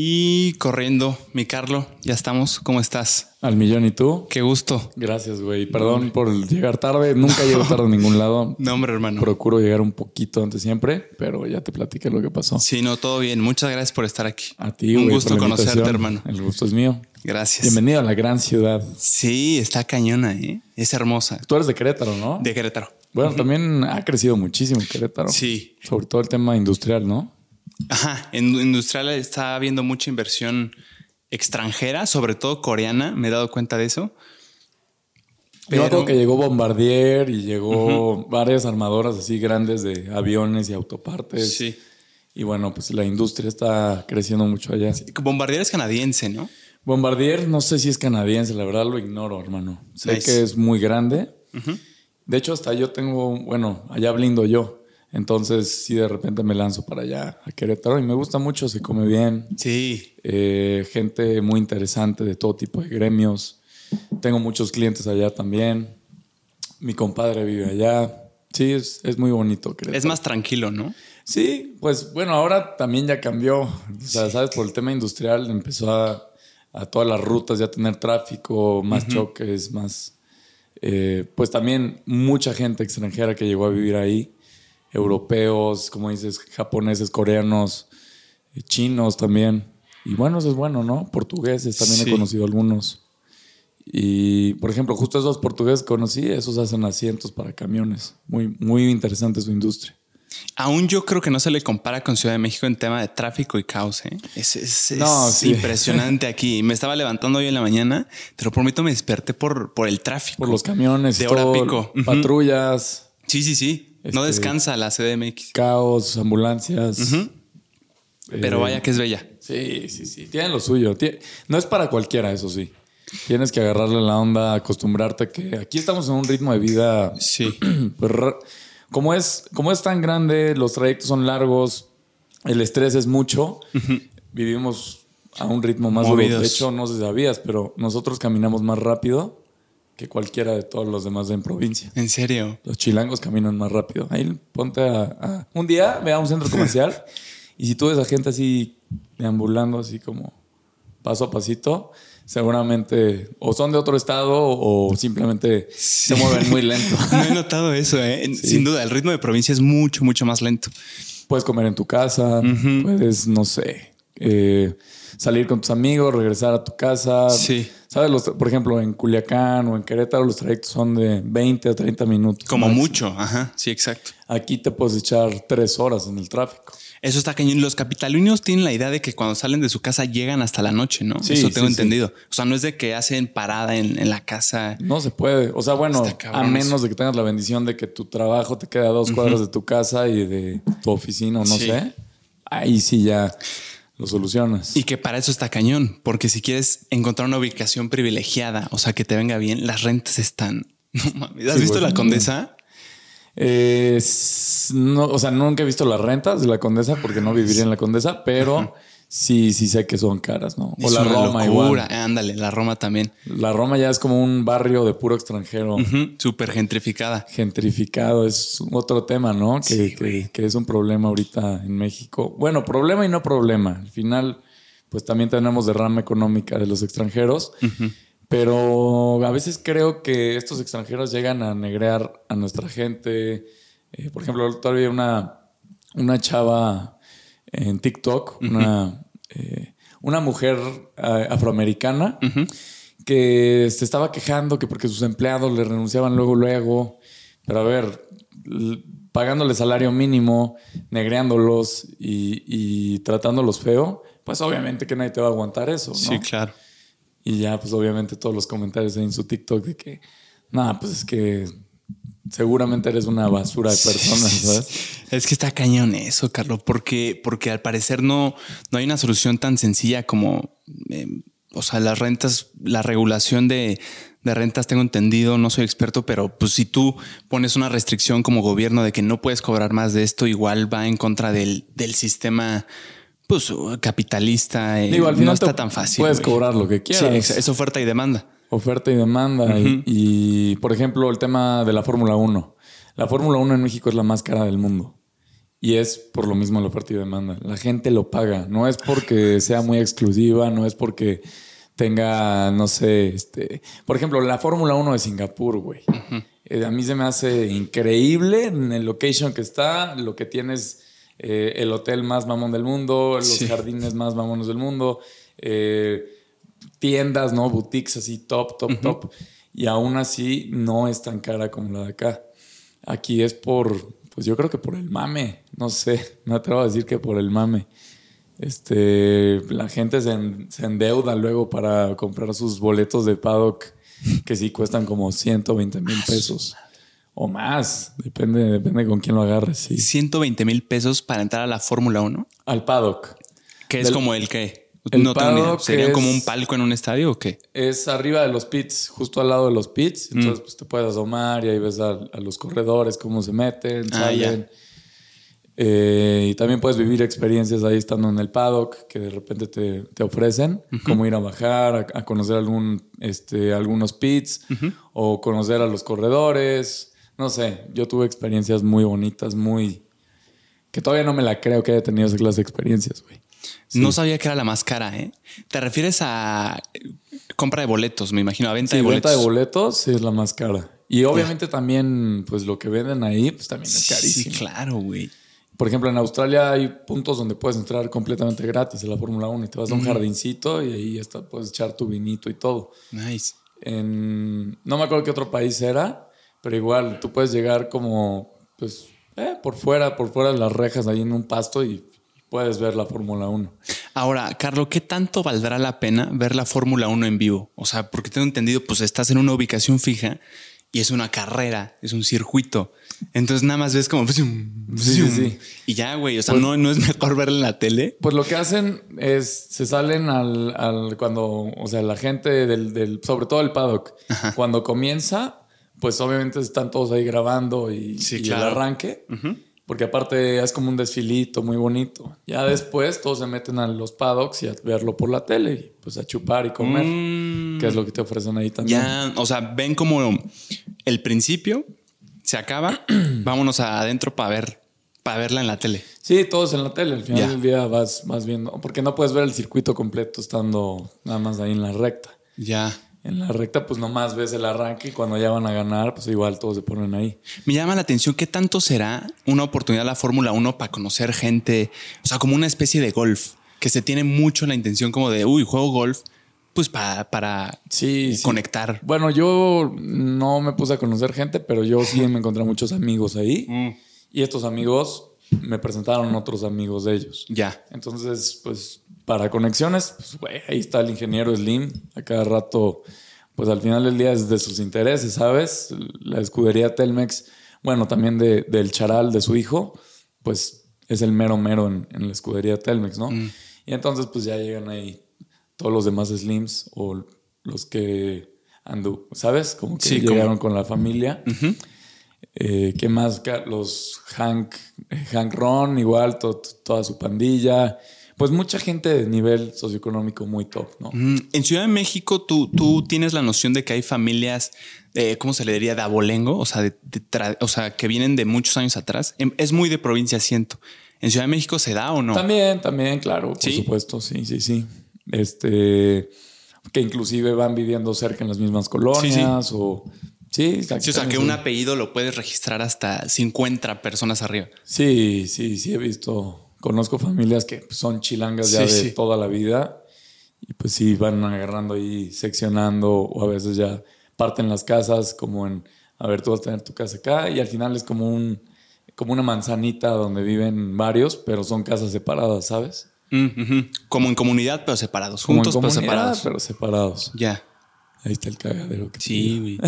Y corriendo, mi Carlo, ya estamos. ¿Cómo estás? Al millón y tú. Qué gusto. Gracias, güey. Perdón por llegar tarde. Nunca llego tarde a ningún lado. No, hombre, hermano. Procuro llegar un poquito antes siempre, pero ya te platiqué lo que pasó. Sí, no, todo bien. Muchas gracias por estar aquí. A ti, Un güey, gusto conocerte, hermano. El gusto es mío. Gracias. Bienvenido a la gran ciudad. Sí, está cañona, ¿eh? Es hermosa. Tú eres de Querétaro, ¿no? De Querétaro. Bueno, también ha crecido muchísimo Querétaro. Sí. Sobre todo el tema industrial, ¿no? Ajá. En industrial está habiendo mucha inversión extranjera, sobre todo coreana. Me he dado cuenta de eso. Yo me acuerdo Pero- que llegó Bombardier y llegó varias armadoras así grandes de aviones y autopartes. Sí. Y bueno, pues la industria está creciendo mucho allá. Bombardier es canadiense, ¿no? Bombardier, no sé si es canadiense, la verdad lo ignoro, hermano. Sé Nice. que es muy grande. De hecho, hasta yo tengo, bueno, allá blindo yo. Entonces, sí, de repente me lanzo para allá a Querétaro y me gusta mucho, se come bien. Sí. Eh, gente muy interesante de todo tipo de gremios. Tengo muchos clientes allá también. Mi compadre vive allá. Sí, es, es muy bonito. Querétaro. Es más tranquilo, ¿no? Sí, pues bueno, ahora también ya cambió. O sea, sabes, por el tema industrial empezó a, a todas las rutas ya tener tráfico, más choques, más. eh, pues también mucha gente extranjera que llegó a vivir ahí, europeos, como dices, japoneses, coreanos, eh, chinos también. Y bueno, eso es bueno, ¿no? Portugueses también Sí. he conocido algunos. Y, por ejemplo, justo esos portugueses que conocí, esos hacen asientos para camiones. Muy, muy interesante su industria. Aún yo creo que no se le compara con Ciudad de México en tema de tráfico y caos. ¿eh? Es, es- es No, sí. impresionante aquí. Me estaba levantando hoy en la mañana, te lo prometo, me desperté por, por el tráfico. Por los camiones, De hora todo, pico. Patrullas, Sí, sí, sí. No Este- descansa la CDMX. caos, ambulancias. Pero Eh, vaya que es bella. Sí, sí, sí. Tienen lo suyo. No es para cualquiera, eso sí. Tienes que agarrarle la onda, acostumbrarte que aquí estamos en un ritmo de vida. Sí. pues, como es, como es tan grande, los trayectos son largos, el estrés es mucho. Vivimos a un ritmo más duro. Movidos. De hecho, no sé si sabías, pero nosotros caminamos más rápido que cualquiera de todos los demás en provincia. En serio. Los chilangos caminan más rápido. Ahí ponte a, a- Un día ve a un centro comercial y si tú ves a gente así deambulando, así como paso a pasito, seguramente o son de otro estado o simplemente se mueven muy lento. No he notado eso, ¿eh? Sin duda, el ritmo de provincia es mucho, mucho más lento. Puedes comer en tu casa, puedes, no sé, eh, salir con tus amigos, regresar a tu casa. Sí. ¿Sabes? Los, por ejemplo, en Culiacán o en Querétaro los trayectos son de 20 a 30 minutos. Como máximo. mucho. Ajá. Sí, exacto. Aquí te puedes echar tres horas en el tráfico. Eso está cañón. Los capitalinos tienen la idea de que cuando salen de su casa llegan hasta la noche, ¿no? Sí, Eso tengo sí, sí. entendido. O sea, no es de que hacen parada en, en la casa. No se puede. O sea, bueno, a menos de que tengas la bendición de que tu trabajo te queda a dos cuadras de tu casa y de tu oficina o no Sí. sé. Ahí sí ya lo solucionas. Y que para eso está cañón, porque si quieres encontrar una ubicación privilegiada, o sea, que te venga bien, las rentas están. No mames. ¿Has Sí, visto güey. la condesa? Eh, no, o sea, nunca he visto las rentas de la Condesa porque no viviría en la Condesa, pero sí, sí sé que son caras, ¿no? O Es la una Roma locura. igual. Ándale, la Roma también. La Roma ya es como un barrio de puro extranjero. Ujú, Súper gentrificada. Gentrificado es otro tema, ¿no? Que, Sí, que- que es un problema ahorita en México. Bueno, problema y no problema. Al final, pues también tenemos derrama económica de los extranjeros. Pero a veces creo que estos extranjeros llegan a negrear a nuestra gente. Eh, por ejemplo, todavía una, una chava en TikTok, una, eh, una mujer afroamericana, que se estaba quejando que porque sus empleados le renunciaban luego, luego. Pero a ver, pagándole salario mínimo, negreándolos y, y tratándolos feo, pues obviamente que nadie te va a aguantar eso. ¿no? Sí, claro. Y ya, pues obviamente todos los comentarios en su TikTok de que, nada, pues es que seguramente eres una basura de personas, ¿sabes? Es que está cañón eso, Carlos, porque, porque al parecer no, no hay una solución tan sencilla como, eh, o sea, las rentas, la regulación de, de rentas, tengo entendido, no soy experto, pero pues si tú pones una restricción como gobierno de que no puedes cobrar más de esto, igual va en contra del, del sistema pues capitalista. Digo, al final no está tan fácil. Puedes cobrar lo que quieras. es oferta y demanda. Oferta y demanda. y, y, por ejemplo, el tema de la Fórmula 1. La Fórmula 1 en México es la más cara del mundo. Y es por lo mismo la oferta y demanda. La gente lo paga. No es porque sea muy exclusiva, no es porque tenga, no sé, este. Por ejemplo, la Fórmula 1 de Singapur, güey. Eh, a mí se me hace increíble en el location que está, lo que tienes, eh, el hotel más mamón del mundo, los jardines más mamones del mundo, eh, tiendas, ¿no? Boutiques así top, top, top. Y aún así no es tan cara como la de acá. Aquí es por, pues yo creo que por el mame, no sé, me atrevo a decir que por el mame. Este, la gente se, endeuda luego para comprar sus boletos de paddock que sí cuestan como 120 mil pesos o más, depende, depende con quién lo agarres. Sí. 120 mil pesos para entrar a la Fórmula 1. Al paddock. Que es como el que no tengo ¿Sería como un palco en un estadio o qué? Es arriba de los pits, justo al lado de los pits. Mm. Entonces, pues te puedes asomar y ahí ves a, los corredores, cómo se meten, ah, salen. Eh, y también puedes vivir experiencias ahí estando en el paddock que de repente te, ofrecen, como ir a bajar, a, conocer algún, este, algunos pits o conocer a los corredores. No sé, yo tuve experiencias muy bonitas, muy... que todavía no me la creo que haya tenido esas clases de experiencias, güey. No sabía que era la más cara, ¿eh? ¿Te refieres a compra de boletos, me imagino, a venta de boletos? venta de boletos sí es la más cara. Y obviamente también, pues lo que venden ahí, pues también es carísimo. Sí, claro, güey. Por ejemplo, en Australia hay puntos donde puedes entrar completamente gratis en la Fórmula 1 y te vas a un jardincito y ahí está, puedes echar tu vinito y todo. Nice. En, no me acuerdo qué otro país era, pero igual tú puedes llegar como, pues, eh, por fuera, por fuera de las rejas, ahí en un pasto y puedes ver la Fórmula 1. Ahora, Carlos, ¿qué tanto valdrá la pena ver la Fórmula 1 en vivo? O sea, porque tengo entendido, pues estás en una ubicación fija y es una carrera, es un circuito. Entonces nada más ves como... Y ya, güey, o sea, pues no, no es mejor verla en la tele. Pues lo que hacen es, se salen al, cuando, o sea, la gente del, sobre todo el paddock, cuando comienza, pues obviamente están todos ahí grabando y, el arranque. Porque aparte es como un desfilito muy bonito. Ya después todos se meten a los paddocks y a verlo por la tele, y pues a chupar y comer, mm. que es lo que te ofrecen ahí también. Ya, o sea, ven como el principio se acaba, vámonos adentro para ver, para verla en la tele. Sí, todos en la tele. Al final del día vas, vas viendo, porque no puedes ver el circuito completo estando nada más ahí en la recta. Ya. En la recta, pues nomás ves el arranque y cuando ya van a ganar, pues igual todos se ponen ahí. Me llama la atención qué tanto será una oportunidad la Fórmula 1 para conocer gente, o sea, como una especie de golf, que se tiene mucho la intención como de, uy, juego golf, pues para, para conectar. Bueno, yo no me puse a conocer gente, pero yo sí me encontré muchos amigos ahí. Mm. Y estos amigos me presentaron otros amigos de ellos. Ya. Entonces, pues para conexiones, pues, güey, ahí está el ingeniero Slim. A cada rato, pues al final del día es de sus intereses, ¿sabes? La escudería Telmex, bueno, también de, del charal de su hijo, pues es el mero mero en, la escudería Telmex, ¿no? Mm. Y entonces, pues ya llegan ahí todos los demás Slims o los que andu, ¿sabes? Como que llegaron con la familia. Eh, ¿Qué más? Los Hank, Hank Ron, igual, toda su pandilla pues mucha gente de nivel socioeconómico muy top, ¿no? En Ciudad de México, tú, tú tienes la noción de que hay familias, eh, ¿cómo se le diría? De abolengo, o sea, de, o sea, que vienen de muchos años atrás. Em, es muy de provincia, siento. ¿En Ciudad de México se da o no? También, también, claro, por supuesto, sí, sí, sí. Este, que inclusive van viviendo cerca en las mismas colonias o... Sí, o sea, que un apellido lo puedes registrar hasta 50 personas arriba. Sí, sí, sí, he visto Conozco familias que son chilangas ya de toda la vida y pues sí van agarrando ahí, seccionando o a veces ya parten las casas como en, a ver, tú vas a tener tu casa acá y al final es como un como una manzanita donde viven varios, pero son casas separadas, ¿sabes? Como en comunidad, pero separados. Juntos, pero separados. Pero separados. Ya. Ahí está el cagadero. Que sí, güey.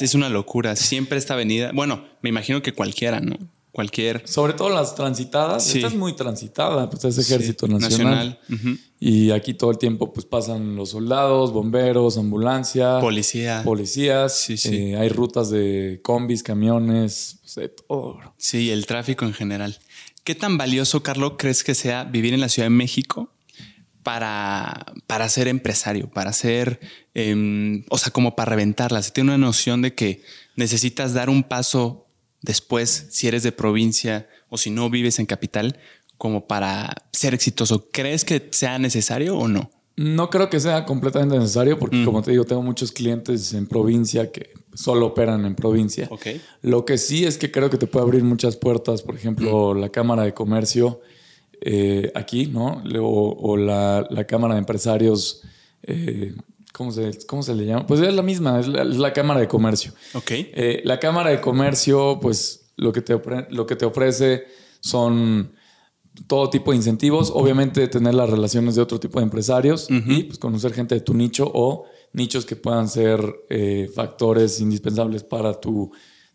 es una locura. Siempre esta avenida. Bueno, me imagino que cualquiera, ¿no? Cualquier. Sobre todo las transitadas. Esta es muy transitada, pues es ejército nacional. Y aquí todo el tiempo pues pasan los soldados, bomberos, ambulancia. Policía. Policías. Sí, sí. Eh, hay rutas de combis, camiones, pues, de todo. Sí, el tráfico en general. ¿Qué tan valioso, Carlos, crees que sea vivir en la Ciudad de México para, para ser empresario, para ser, em, o sea, como para reventarla? Se tiene una noción de que necesitas dar un paso después, si eres de provincia o si no vives en capital, como para ser exitoso? ¿Crees que sea necesario o no? No creo que sea completamente necesario porque, como te digo, tengo muchos clientes en provincia que solo operan en provincia. Ok. Lo que sí es que creo que te puede abrir muchas puertas, por ejemplo, la Cámara de Comercio eh, aquí, ¿no? O, o la, la Cámara de Empresarios, eh, ¿cómo, se, ¿cómo se le llama? Pues es la misma, es la, es la Cámara de Comercio. Ok. Eh, la Cámara de Comercio, pues lo que, te ofre- lo que te ofrece son todo tipo de incentivos, obviamente tener las relaciones de otro tipo de empresarios y pues, conocer gente de tu nicho o nichos que puedan ser eh, factores indispensables para tu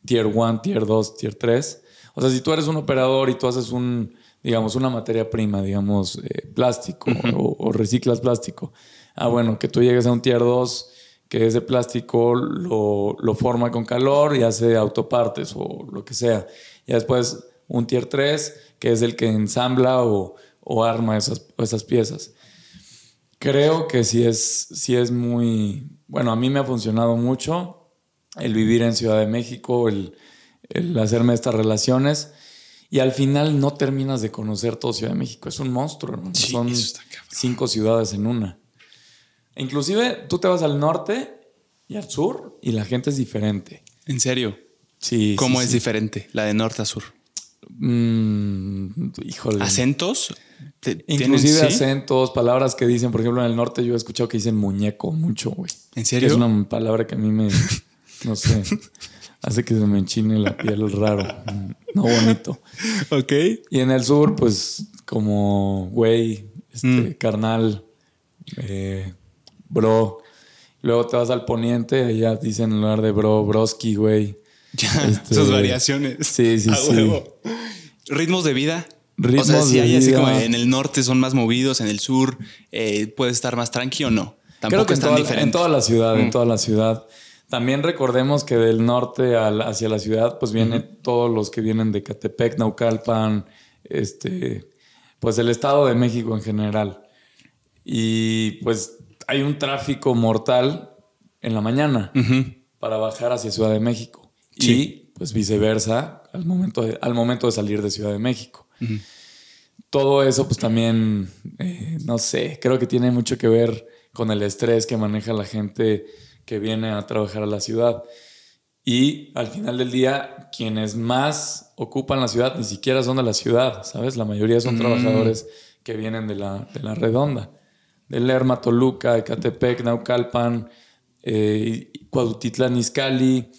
tier 1, tier 2, tier 3. O sea, si tú eres un operador y tú haces un, digamos, una materia prima, digamos, eh, plástico o, o reciclas plástico, ah, bueno, que tú llegues a un tier 2 que ese plástico lo, lo forma con calor y hace autopartes o lo que sea. Y después un tier 3, que es el que ensambla o, o arma esas, esas piezas. Creo que sí es, sí es muy, bueno, a mí me ha funcionado mucho el vivir en Ciudad de México, el, el hacerme estas relaciones. Y al final no terminas de conocer todo Ciudad de México. Es un monstruo, hermano. Sí, Son cinco ciudades en una. Inclusive tú te vas al norte y al sur y la gente es diferente. ¿En serio? Sí. ¿Cómo sí, es sí. diferente la de norte a sur? Mm, híjole. ¿Acentos? ¿Te- tienen- Inclusive sí? acentos, palabras que dicen, por ejemplo, en el norte yo he escuchado que dicen muñeco mucho, güey. ¿En serio? Es una palabra que a mí me, no sé, hace que se me enchine la piel raro, no bonito. Ok. Y en el sur, pues, como güey, este, Mm. carnal, eh, bro. Luego te vas al poniente, allá dicen en lugar de bro, broski, güey. Ya, Este, esas variaciones. sí, sí, A sí. huevo. Ritmos de vida. o sea, Ritmos si de hay así como en el norte son más movidos, en el sur eh, puede estar más tranqui o no. Tampoco Creo que es en tan toda, diferente. en toda la ciudad, en Mm. toda la ciudad. También recordemos que del norte al- hacia la ciudad, pues vienen todos los que vienen de Catepec, Naucalpan, este, pues el Estado de México en general. Y pues hay un tráfico mortal en la mañana para bajar hacia Ciudad de México. Sí. Y pues viceversa al momento de, al momento de salir de Ciudad de México. Todo eso pues también, eh, no sé, creo que tiene mucho que ver con el estrés que maneja la gente que viene a trabajar a la ciudad. Y al final del día, quienes más ocupan la ciudad ni siquiera son de la ciudad, ¿sabes? La mayoría son Mm. trabajadores que vienen de la, de la redonda. De Lerma, Toluca, Ecatepec, Naucalpan, eh, Cuautitlán, Izcalli,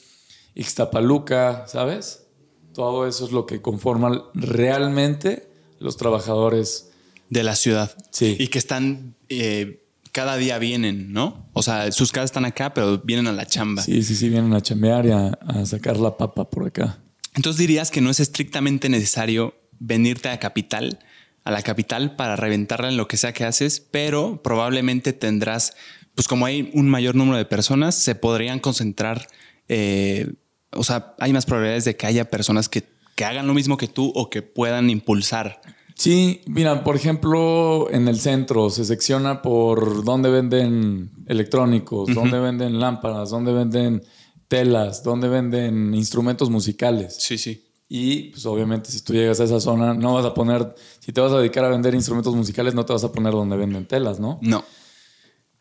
Ixtapaluca, ¿sabes? Todo eso es lo que conforman realmente los trabajadores. De la ciudad. Sí. Y que están, eh, cada día vienen, ¿no? O sea, sus casas están acá, pero vienen a la chamba. Sí, sí, sí, vienen a chambear y a, a sacar la papa por acá. Entonces dirías que no es estrictamente necesario venirte a capital, a la capital para reventarla en lo que sea que haces, pero probablemente tendrás, pues como hay un mayor número de personas, se podrían concentrar, eh, o sea, hay más probabilidades de que haya personas que, que hagan lo mismo que tú o que puedan impulsar. Sí, mira, por ejemplo, en el centro se secciona por dónde venden electrónicos, dónde venden lámparas, dónde venden telas, dónde venden instrumentos musicales. Sí, sí. Y pues obviamente si tú llegas a esa zona, no vas a poner, si te vas a dedicar a vender instrumentos musicales, no te vas a poner donde venden telas, ¿no? No.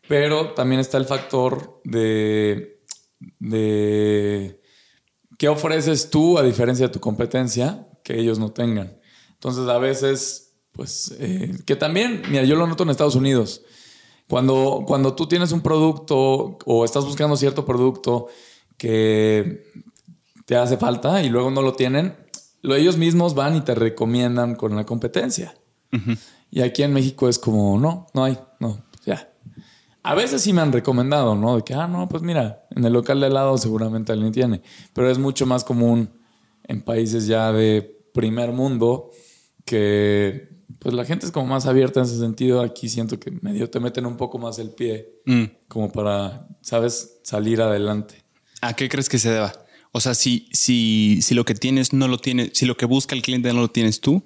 Pero también está el factor de, de qué ofreces tú a diferencia de tu competencia que ellos no tengan. Entonces a veces, pues, eh, que también, mira, yo lo noto en Estados Unidos. Cuando, cuando tú tienes un producto o estás buscando cierto producto que te hace falta y luego no lo tienen, lo, ellos mismos van y te recomiendan con la competencia. Y aquí en México es como, no, no hay, no, ya. A veces sí me han recomendado, ¿no? De que, ah, no, pues mira, en el local de al lado seguramente alguien tiene. Pero es mucho más común en países ya de primer mundo que, pues la gente es como más abierta en ese sentido. Aquí siento que medio te meten un poco más el pie Mm. como para, ¿sabes? Salir adelante. ¿A qué crees que se deba? O sea, si, si, si lo que tienes no lo tiene, si lo que busca el cliente no lo tienes tú,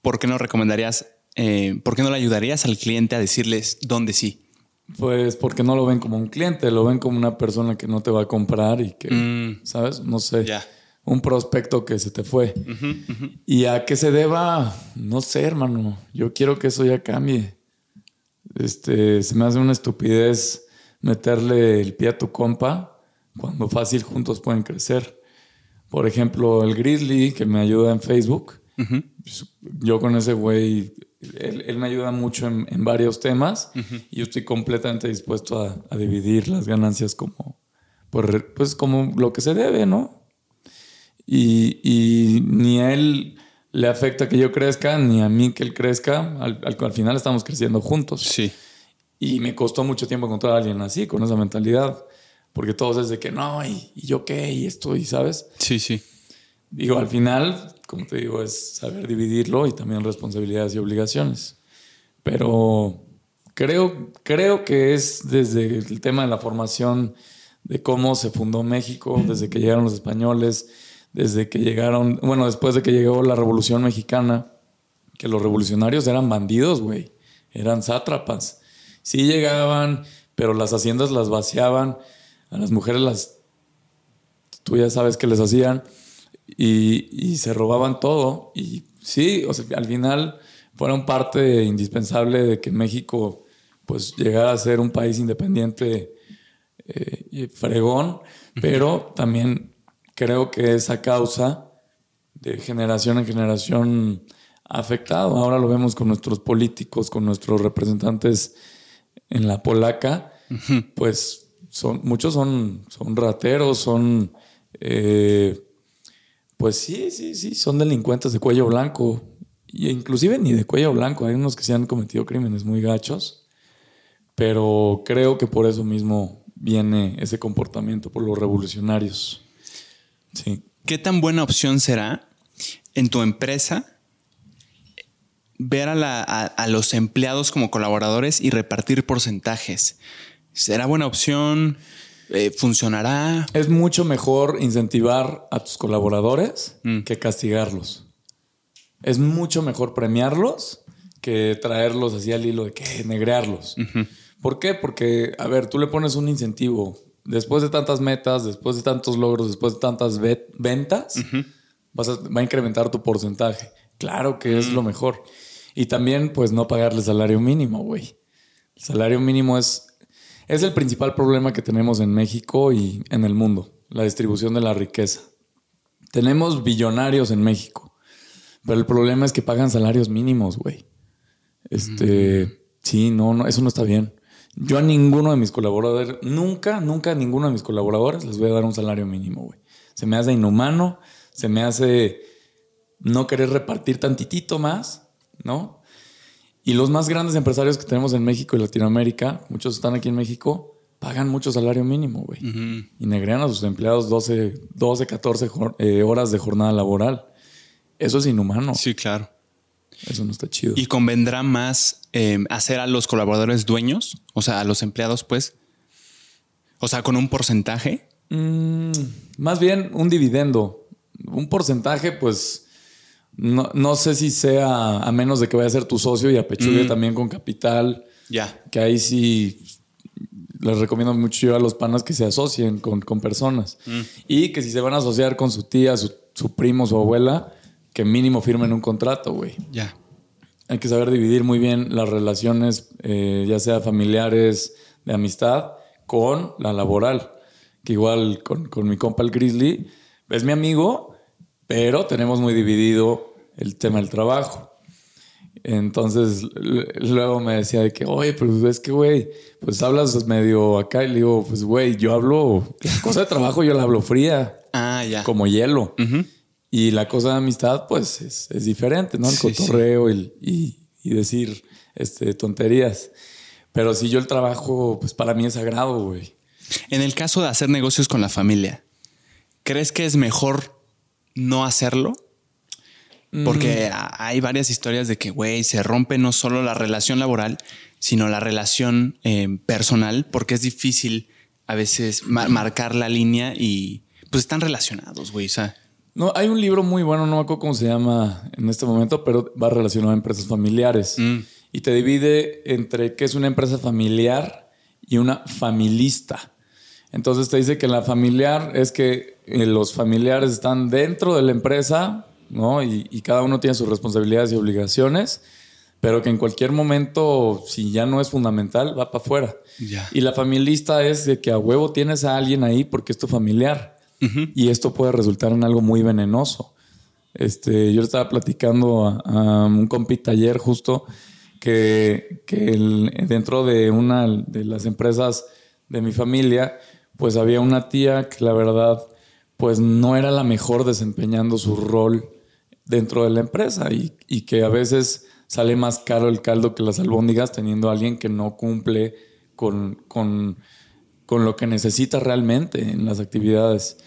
¿por qué no recomendarías, eh, por qué no le ayudarías al cliente a decirles dónde sí? Pues porque no lo ven como un cliente, lo ven como una persona que no te va a comprar y que, Mm. ¿sabes? No sé. Un prospecto que se te fue. ¿Y a qué se deba? No sé, hermano. Yo quiero que eso ya cambie. Este, se me hace una estupidez meterle el pie a tu compa cuando fácil juntos pueden crecer. Por ejemplo, el Grizzly, que me ayuda en Facebook. Pues, yo con ese güey, él, me ayuda mucho en, varios temas y yo estoy completamente dispuesto a, dividir las ganancias como, pues como lo que se debe, ¿no? Y, ni a él le afecta que yo crezca, ni a mí que él crezca. Al, al, final estamos creciendo juntos. Sí. Y me costó mucho tiempo encontrar a alguien así, con esa mentalidad. Porque todos es de que no, y, yo qué, y esto, y sabes. Sí, sí. Digo, al final, como te digo, es saber dividirlo y también responsabilidades y obligaciones. Pero creo, creo que es desde el tema de la formación de cómo se fundó México, desde que llegaron los españoles, desde que llegaron, bueno, después de que llegó la Revolución Mexicana, que los revolucionarios eran bandidos, güey, eran sátrapas. Sí llegaban, pero las haciendas las vaciaban, a las mujeres las, tú ya sabes que les hacían, y, se robaban todo. Y sí, o sea, al final fueron parte indispensable de que México pues llegara a ser un país independiente eh, y fregón, pero también creo que esa causa de generación en generación ha afectado. Ahora lo vemos con nuestros políticos, con nuestros representantes en la polaca, pues son, muchos son, son rateros, son, eh, pues sí, sí, sí, son delincuentes de cuello blanco. Y inclusive ni de cuello blanco, hay unos que se han cometido crímenes muy gachos, pero creo que por eso mismo viene ese comportamiento por los revolucionarios. Sí. ¿Qué tan buena opción será en tu empresa ver a, los empleados como colaboradores y repartir porcentajes? ¿Será buena opción? Eh, ¿Funcionará? Es mucho mejor incentivar a tus colaboradores mm. que castigarlos. Es mucho mejor premiarlos que traerlos así al hilo de que negrearlos. ¿Por qué? Porque, a ver, tú le pones un incentivo después de tantas metas, después de tantos logros, después de tantas ventas, vas a, va a incrementar tu porcentaje. Claro que es lo mejor. Y también, pues, no pagarle salario mínimo, güey. El salario mínimo es, es el principal problema que tenemos en México y en el mundo, la distribución de la riqueza. Tenemos billonarios en México, pero el problema es que pagan salarios mínimos, güey. Este, sí, no, no, eso no está bien. Yo a ninguno de mis colaboradores, nunca, nunca a ninguno de mis colaboradores les voy a dar un salario mínimo, güey. Se me hace inhumano, se me hace no querer repartir tantitito más, ¿no? Y los más grandes empresarios que tenemos en México y Latinoamérica, muchos están aquí en México, pagan mucho salario mínimo, güey. Y negrean a sus empleados 12, 12 14 horas de jornada laboral. Eso es inhumano. Sí, claro. Eso no está chido. ¿Y convendrá más eh, hacer a los colaboradores dueños? O sea, a los empleados, pues. O sea, con un porcentaje. Mm, más bien un dividendo. Un porcentaje, pues. No, sé si sea a menos de que vaya a ser tu socio y apechugue mm. también con capital. Ya. Que ahí sí les recomiendo mucho yo a los panas que se asocien con, personas. Mm. Y que si se van a asociar con su tía, su, su primo, su abuela, que mínimo firmen un contrato, güey. Ya. Hay que saber dividir muy bien las relaciones, eh, ya sea familiares, de amistad, con la laboral. Que igual con, mi compa el Grizzly, es mi amigo, pero tenemos muy dividido el tema del trabajo. Entonces, luego me decía de que, oye, pues es que, güey, pues hablas medio acá y le digo, pues, güey, yo hablo, cosa de trabajo yo la hablo fría. Ah, ya. Como hielo. Y la cosa de amistad, pues es, diferente, ¿no? El cotorreo Y, decir este, tonterías. Pero si yo el trabajo, pues para mí es sagrado, güey. En el caso de hacer negocios con la familia, ¿crees que es mejor no hacerlo? Porque mm. hay varias historias de que, güey, se rompe no solo la relación laboral, sino la relación eh, personal, porque es difícil a veces marcar la línea y pues están relacionados, güey. O sea, no, hay un libro muy bueno, no me acuerdo cómo se llama en este momento, pero va relacionado a empresas familiares. Mm. Y te divide entre qué es una empresa familiar y una familista. Entonces te dice que la familiar es que eh, los familiares están dentro de la empresa, ¿no? Y, y cada uno tiene sus responsabilidades y obligaciones, pero que en cualquier momento, si ya no es fundamental, va para afuera. Ya. Y la familista es de que a huevo tienes a alguien ahí porque es tu familiar. Y esto puede resultar en algo muy venenoso. Este, yo estaba platicando a, a un compita ayer justo que, que el- dentro de una de las empresas de mi familia, pues había una tía que la verdad, pues no era la mejor desempeñando su rol dentro de la empresa y, y que a veces sale más caro el caldo que las albóndigas teniendo a alguien que no cumple con, con, con lo que necesita realmente en las actividades.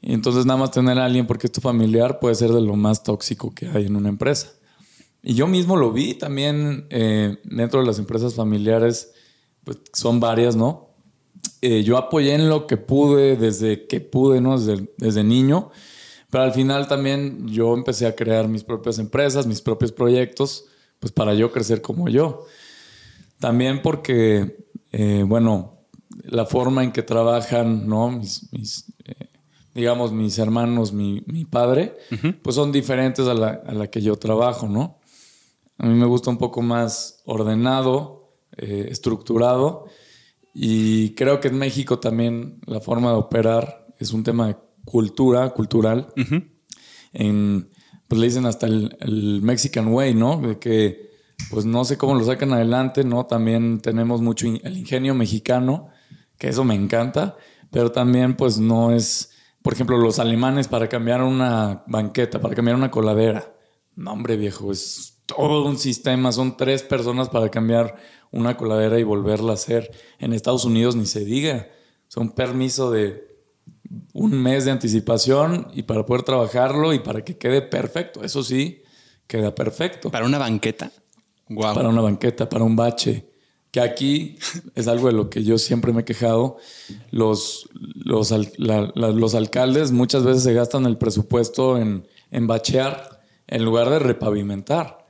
Y entonces nada más tener a alguien porque es tu familiar puede ser de lo más tóxico que hay en una empresa. Y yo mismo lo vi también eh, dentro de las empresas familiares, pues son varias, ¿no? Eh, yo apoyé en lo que pude desde que pude, ¿no? Desde, desde niño. Pero al final también yo empecé a crear mis propias empresas, mis propios proyectos, pues para yo crecer como yo. También porque, eh, bueno, la forma en que trabajan, ¿no? Mis, mis, eh, digamos, mis hermanos, mi, mi padre, pues son diferentes a la, a la que yo trabajo, ¿no? A mí me gusta un poco más ordenado, eh, estructurado. Y creo que en México también la forma de operar es un tema de cultura, cultural. En, pues le dicen hasta el, el Mexican Way, ¿no? De que, pues no sé cómo lo sacan adelante, ¿no? También tenemos mucho in- el ingenio mexicano, que eso me encanta, pero también, pues no es, por ejemplo, los alemanes para cambiar una banqueta, para cambiar una coladera. No, hombre, viejo, es todo un sistema. Son tres personas para cambiar una coladera y volverla a hacer. En Estados Unidos ni se diga. Son permiso de un mes de anticipación y para poder trabajarlo y para que quede perfecto. Eso sí, queda perfecto. Para una banqueta. Wow. Para una banqueta, para un bache. Que aquí es algo de lo que yo siempre me he quejado. Los, los, al- la- la- los alcaldes muchas veces se gastan el presupuesto en, en bachear en lugar de repavimentar.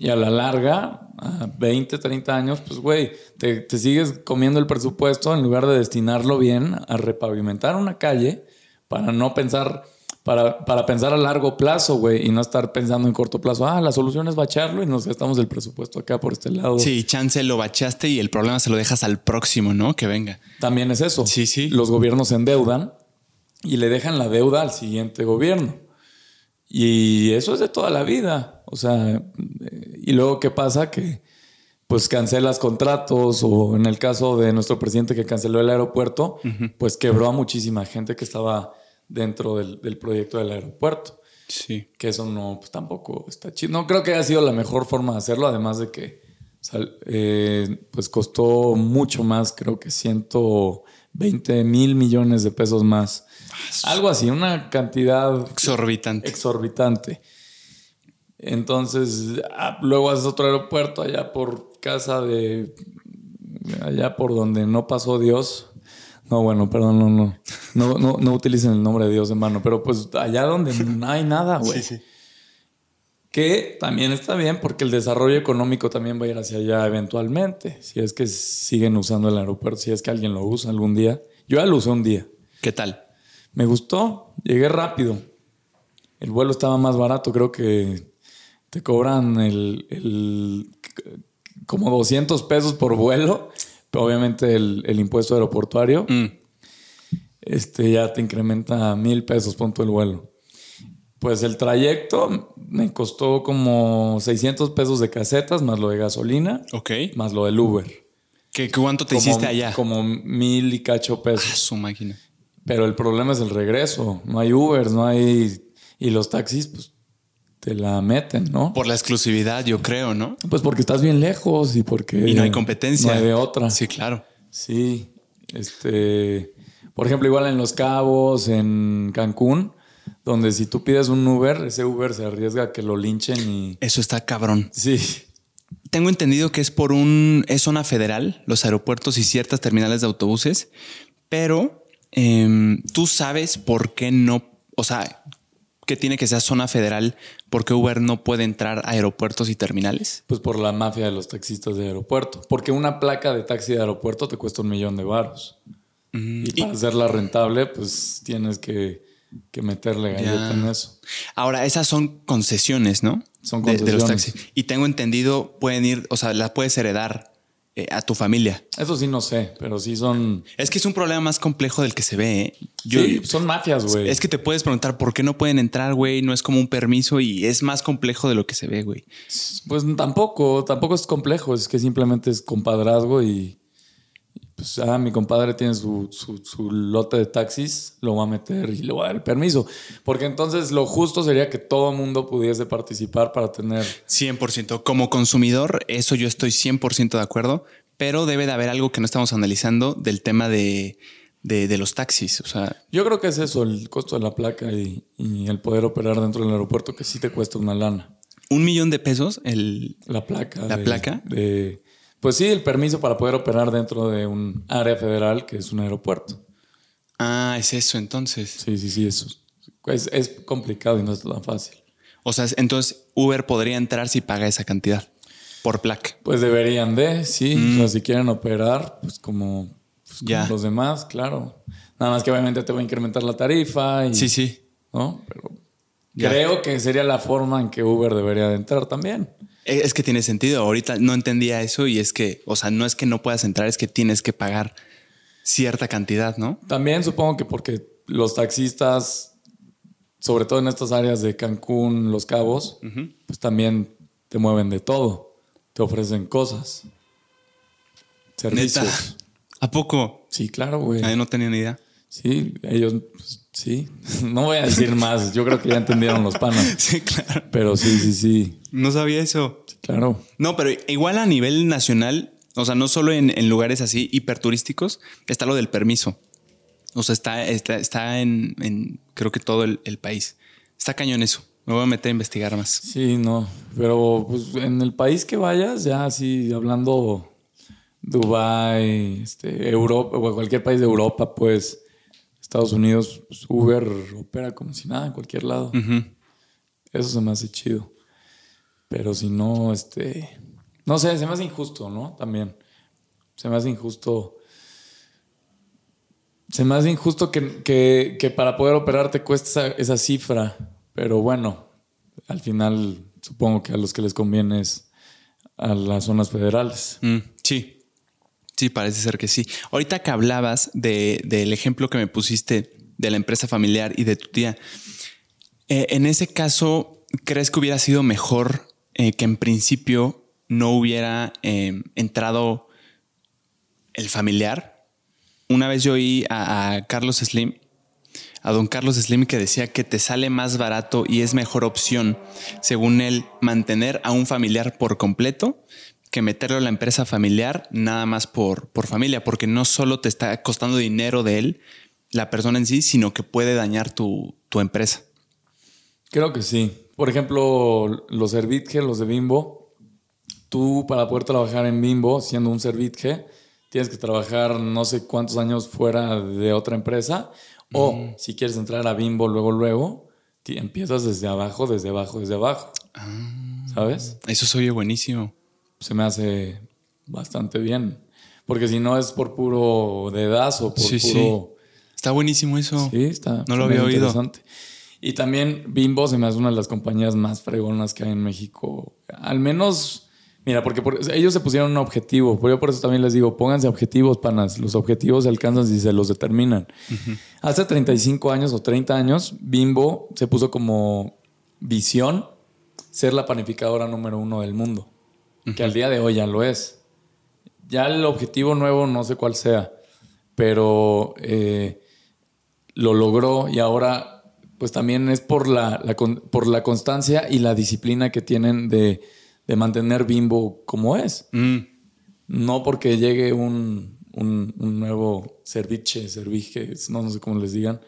Y a la larga, a 20, 30 años, pues güey, te, te sigues comiendo el presupuesto en lugar de destinarlo bien a repavimentar una calle para no pensar, para, para pensar a largo plazo, güey, y no estar pensando en corto plazo. Ah, la solución es bachearlo y nos gastamos el presupuesto acá por este lado. Sí, chance lo bachaste y el problema se lo dejas al próximo, ¿no? Que venga. También es eso. Sí, sí. Los gobiernos se endeudan y le dejan la deuda al siguiente gobierno. Y eso es de toda la vida. O sea, y luego qué pasa que pues cancelas contratos o en el caso de nuestro presidente que canceló el aeropuerto, pues quebró a muchísima gente que estaba dentro del, del proyecto del aeropuerto. Sí. Que eso no, pues tampoco está chido. No creo que haya sido la mejor forma de hacerlo, además de que sal- eh, pues costó mucho más, creo que 120 mil millones de pesos más. Algo así, una cantidad Exorbitante. exorbitante. Entonces, ah, luego haces otro aeropuerto allá por casa de. allá por donde no pasó Dios. No, bueno, perdón, no, no. No, no, no utilicen el nombre de Dios en vano, pero pues allá donde no hay nada, güey. Que también está bien porque el desarrollo económico también va a ir hacia allá eventualmente. Si es que siguen usando el aeropuerto, si es que alguien lo usa algún día. Yo ya lo usé un día. ¿Qué tal? Me gustó, llegué rápido. El vuelo estaba más barato, creo que te cobran el, el- como 200 pesos por vuelo, pero obviamente el, el impuesto aeroportuario Mm. este, ya te incrementa a mil pesos punto el vuelo. Pues el trayecto me costó como 600 pesos de casetas, más lo de gasolina, Ok. más lo del Uber. ¿Qué, ¿Cuánto te Como- hiciste allá? Como mil y cacho Ah, pesos. su máquina. Pero el problema es el regreso. No hay Ubers, no hay. Y los taxis, pues te la meten, ¿no? Por la exclusividad, yo creo, ¿no? Pues porque estás bien lejos y porque. Y no hay competencia. No hay de otra. Sí, claro. Sí. Este. Por ejemplo, igual en Los Cabos, en Cancún, donde si tú pides un Uber, ese Uber se arriesga a que lo linchen y. Eso está cabrón. Sí. Tengo entendido que es por un. Es zona federal, los aeropuertos y ciertas terminales de autobuses, pero em, tú sabes por qué no. O sea, que tiene que ser zona federal, porque Uber no puede entrar a aeropuertos y terminales. Pues por la mafia de los taxistas de aeropuerto. Porque una placa de taxi de aeropuerto te cuesta un millón de baros. Y para hacerla rentable, pues tienes que, meterle galleta en eso. Ahora, esas son concesiones, ¿no? Son concesiones. De, los taxis. Y tengo entendido, pueden ir, o sea, la puedes heredar eh, a tu familia. Eso sí no sé, pero sí son... Es que es un problema más complejo del que se ve. ¿eh? sí, son mafias, güey. Es que te puedes preguntar por qué no pueden entrar, güey. No es como un permiso y es más complejo de lo que se ve, güey. Pues tampoco, tampoco es complejo. Es que simplemente es compadrazgo y... Pues, ah, mi compadre tiene su, su, lote de taxis, lo va a meter y le va a dar el permiso. Porque entonces lo justo sería que todo mundo pudiese participar para tener... 100%. Como consumidor, eso yo estoy 100% de acuerdo, pero debe de haber algo que no estamos analizando del tema de, los taxis. O sea, yo creo que es eso, el costo de la placa y, el poder operar dentro del aeropuerto, que sí te cuesta una lana. ¿Un millón de pesos? El, la placa. La placa. De, pues sí, el permiso para poder operar dentro de un área federal que es un aeropuerto. Ah, es eso entonces. Sí, sí, sí, eso. Es, es complicado y no es tan fácil. O sea, entonces Uber podría entrar si paga esa cantidad por placa. Pues deberían de, sí. O sea, mm. si quieren operar, pues como, pues los demás, claro. Nada más que obviamente te va a incrementar la tarifa. Y, sí, sí. ¿No? Pero creo que sería la forma en que Uber debería de entrar también. Eh, es que tiene sentido. Ahorita no entendía eso y es que, o sea, no es que no puedas entrar, es que tienes que pagar cierta cantidad, ¿no? También supongo que porque los taxistas, sobre todo en estas áreas de Cancún, Los Cabos, pues también te mueven de todo. Te ofrecen cosas. Servicios. ¿A poco? Sí, claro, güey. Ahí no tenía ni idea. Sí, ellos, pues, sí. No voy a decir más. Yo creo que ya entendieron los panas. Sí, claro. Pero sí, sí, sí. No sabía eso. claro. No, pero igual a nivel nacional, o sea, no solo en, lugares así hiperturísticos, está lo del permiso. O sea, está, está, en, creo que todo el, país. Está cañón eso. Me voy a meter a investigar más. Sí, no. Pero pues en el país que vayas, ya así hablando Dubai, este, Europa, o cualquier país de Europa, pues Estados Unidos, pues, Uber opera como si nada en cualquier lado. Eso se me hace chido. Pero si no, este. No sé, se me hace injusto, ¿no? También. Se me hace injusto. Se me hace injusto que, para poder operar te cueste esa, cifra. Pero bueno, al final supongo que a los que les conviene es a las zonas federales. Mm, sí. Sí, parece ser que sí. Ahorita que hablabas del ejemplo que me pusiste de la empresa familiar y de tu tía, eh, en ese caso, ¿crees que hubiera sido mejor eh, que en principio no hubiera em, entrado el familiar? Una vez yo oí a, Carlos Slim, a don Carlos Slim, que decía que te sale más barato y es mejor opción, según él, mantener a un familiar por completo que meterlo a la empresa familiar nada más por, por familia, porque no solo te está costando dinero de él, la persona en sí, sino que puede dañar tu, empresa. Creo que sí. Por ejemplo, los Servitge, los de Bimbo, tú para poder trabajar en Bimbo siendo un Servitge, tienes que trabajar no sé cuántos años fuera de otra empresa, o mm. si quieres entrar a Bimbo luego, luego, empiezas desde abajo, desde abajo, desde abajo. Ah. ¿Sabes? Eso se oye buenísimo se me hace bastante bien. Porque si no es por puro dedazo, por puro. Sí. Está buenísimo eso. Sí, está. No lo había oído. Y también Bimbo se me hace una de las compañías más fregonas que hay en México. Al menos, mira, porque ellos se pusieron un objetivo. Por yo por eso también les digo, pónganse objetivos, panas. Los objetivos se alcanzan si se los determinan. Hace 35 años o 30 años, Bimbo se puso como visión ser la panificadora número uno del mundo que al día de hoy ya lo es. Ya el objetivo nuevo no sé cuál sea, pero eh, lo logró y ahora pues también es por la, por la constancia y la disciplina que tienen de, mantener Bimbo como es. Mm. No porque llegue un, nuevo serviche, servije, no, no sé cómo les digan,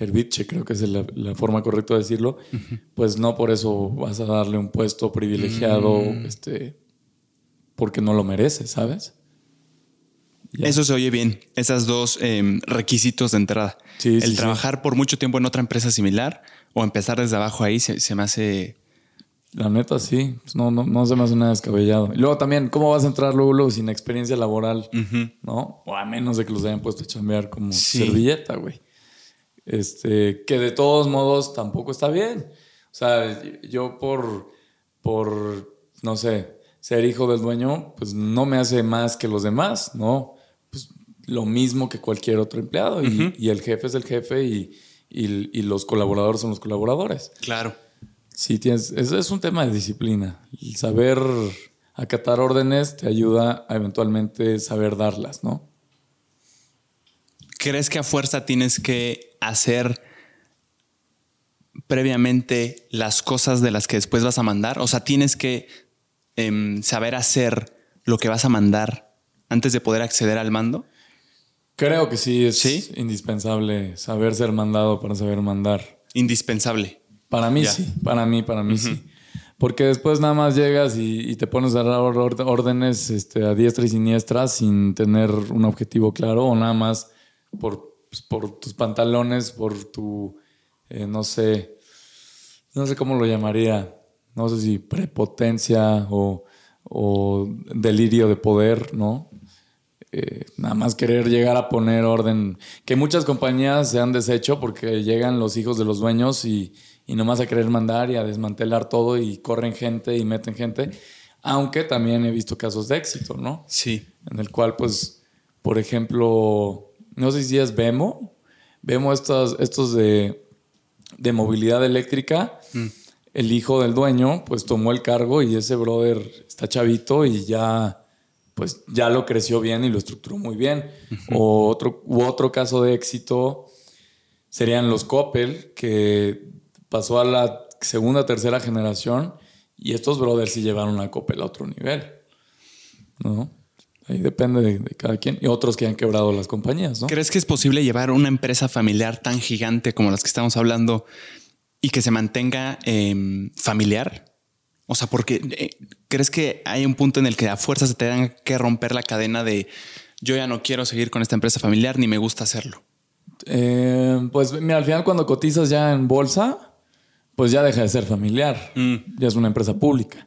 serviche, creo que es la, forma correcta de decirlo, pues no por eso vas a darle un puesto privilegiado, mm. este, porque no lo merece, ¿sabes? Eso se oye bien, esos dos em, requisitos de entrada. el trabajar por mucho tiempo en otra empresa similar o empezar desde abajo ahí se, me hace La neta, sí. Pues no, no, no se me hace nada descabellado. Y luego también, ¿cómo vas a entrar luego, luego sin experiencia laboral? ¿No? O a menos de que los hayan puesto a chambear como servilleta, güey. Este, que de todos modos tampoco está bien. O sea, yo por, por, no sé, ser hijo del dueño, pues no me hace más que los demás, ¿no? Pues lo mismo que cualquier otro empleado. y, y, el jefe es el jefe y, y los colaboradores son los colaboradores. Claro. Sí, tienes, es, es un tema de disciplina. El saber acatar órdenes te ayuda a eventualmente saber darlas, ¿no? ¿Crees que a fuerza tienes que hacer previamente las cosas de las que después vas a mandar? O sea, tienes que em, saber hacer lo que vas a mandar antes de poder acceder al mando. Creo que sí, es indispensable saber ser mandado para saber mandar. Indispensable. Para mí sí, para mí, para mí sí. Porque después nada más llegas y, te pones a dar órdenes este, a diestra y siniestra sin tener un objetivo claro o nada más por, pues, por tus pantalones, por tu, eh, no sé, no sé cómo lo llamaría, no sé si prepotencia o, delirio de poder, ¿no? Eh, nada más querer llegar a poner orden, que muchas compañías se han deshecho porque llegan los hijos de los dueños y y nomás a querer mandar y a desmantelar todo y corren gente y meten gente. Aunque también he visto casos de éxito, ¿no? Sí. En el cual, pues, por ejemplo, no sé si es Vemo, Vemo estos, estos de, de movilidad eléctrica. Mm. El hijo del dueño, pues tomó el cargo y ese brother está chavito y ya, pues ya lo creció bien y lo estructuró muy bien. O otro, u otro caso de éxito serían los Coppel, que pasó a la segunda, tercera generación y estos brothers sí llevaron a Coppel a otro nivel. ¿No? Ahí depende de, cada quien. Y otros que han quebrado las compañías, ¿no? ¿Crees que es posible llevar una empresa familiar tan gigante como las que estamos hablando y que se mantenga em, familiar? O sea, porque eh, ¿crees que hay un punto en el que a fuerza se tengan que romper la cadena de yo ya no quiero seguir con esta empresa familiar ni me gusta hacerlo? Eh, pues mira, al final cuando cotizas ya en bolsa, pues ya deja de ser familiar, mm. ya es una empresa pública.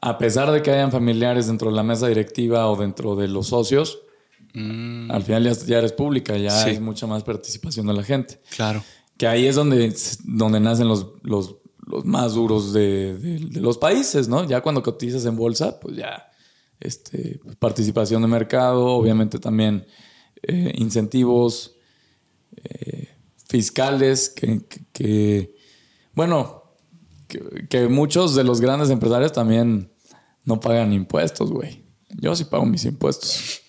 A pesar de que hayan familiares dentro de la mesa directiva o dentro de los socios, mm. al final ya, eres pública, ya hay mucha más participación de la gente. Claro. Que ahí es donde, donde nacen los, los, más duros de, los países, ¿no? Ya cuando cotizas en bolsa, pues ya este, participación de mercado, obviamente también eh, incentivos eh, fiscales que bueno, que, muchos de los grandes empresarios también no pagan impuestos, güey. Yo sí pago mis impuestos.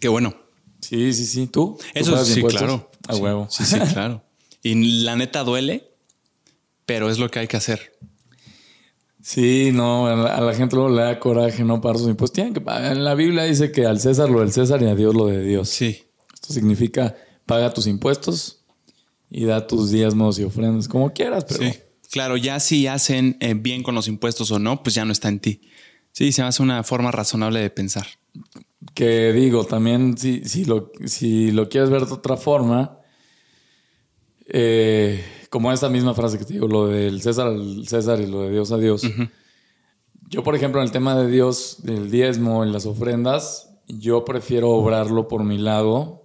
Qué bueno. Sí, sí, sí. ¿Tú? Eso sí, claro. A huevo. Sí, sí, claro. Y la neta duele, pero es lo que hay que hacer. Sí, no, a la, gente luego le da coraje no pagar sus impuestos. Tienen que pagar. En la Biblia dice que al César lo del César y a Dios lo de Dios. Sí. Esto significa paga tus impuestos, y da tus diezmos y ofrendas como quieras, pero. Sí. Claro, ya si hacen eh, bien con los impuestos o no, pues ya no está en ti. Sí, se me hace una forma razonable de pensar. Que digo, también si, si, lo, si lo quieres ver de otra forma, eh, como esta misma frase que te digo, lo del César al César y lo de Dios a Dios. Yo, por ejemplo, en el tema de Dios, del diezmo, en las ofrendas, yo prefiero obrarlo por mi lado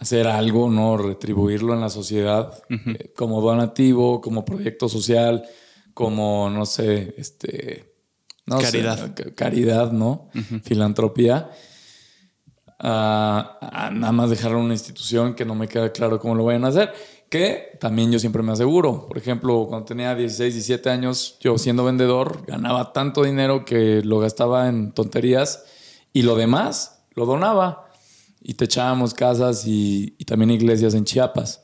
hacer algo, ¿no? Retribuirlo en la sociedad eh, como donativo, como proyecto social, como, no sé, este... caridad. caridad, ¿no? Filantropía. A, nada más dejarlo en una institución que no me queda claro cómo lo vayan a hacer. Que también yo siempre me aseguro. Por ejemplo, cuando tenía 16, 17 años, yo siendo vendedor, ganaba tanto dinero que lo gastaba en tonterías y lo demás lo donaba y te echábamos casas y, también iglesias en Chiapas.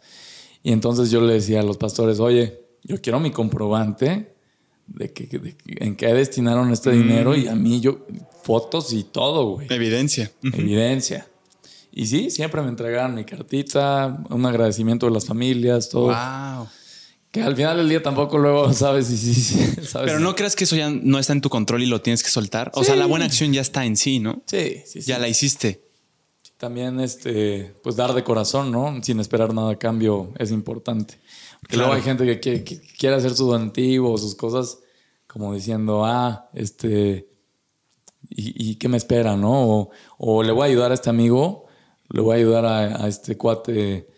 Y entonces yo le decía a los pastores, oye, yo quiero mi comprobante de, que, en qué destinaron este dinero y a mí yo, fotos y todo, güey. Evidencia. Evidencia. Y sí, siempre me entregaron mi cartita, un agradecimiento de las familias, todo. Wow. Que al final del día tampoco luego sabes si sí, Pero no crees que eso ya no está en tu control y lo tienes que soltar. O sea, la buena acción ya está en sí, ¿no? Sí, sí, Ya la hiciste. También este, pues dar de corazón, ¿no? Sin esperar nada a cambio es importante. Porque luego hay gente que quiere, hacer su donativo o sus cosas como diciendo, ah, este, ¿y, qué me espera, no? O, le voy a ayudar a este amigo, le voy a ayudar a, este cuate,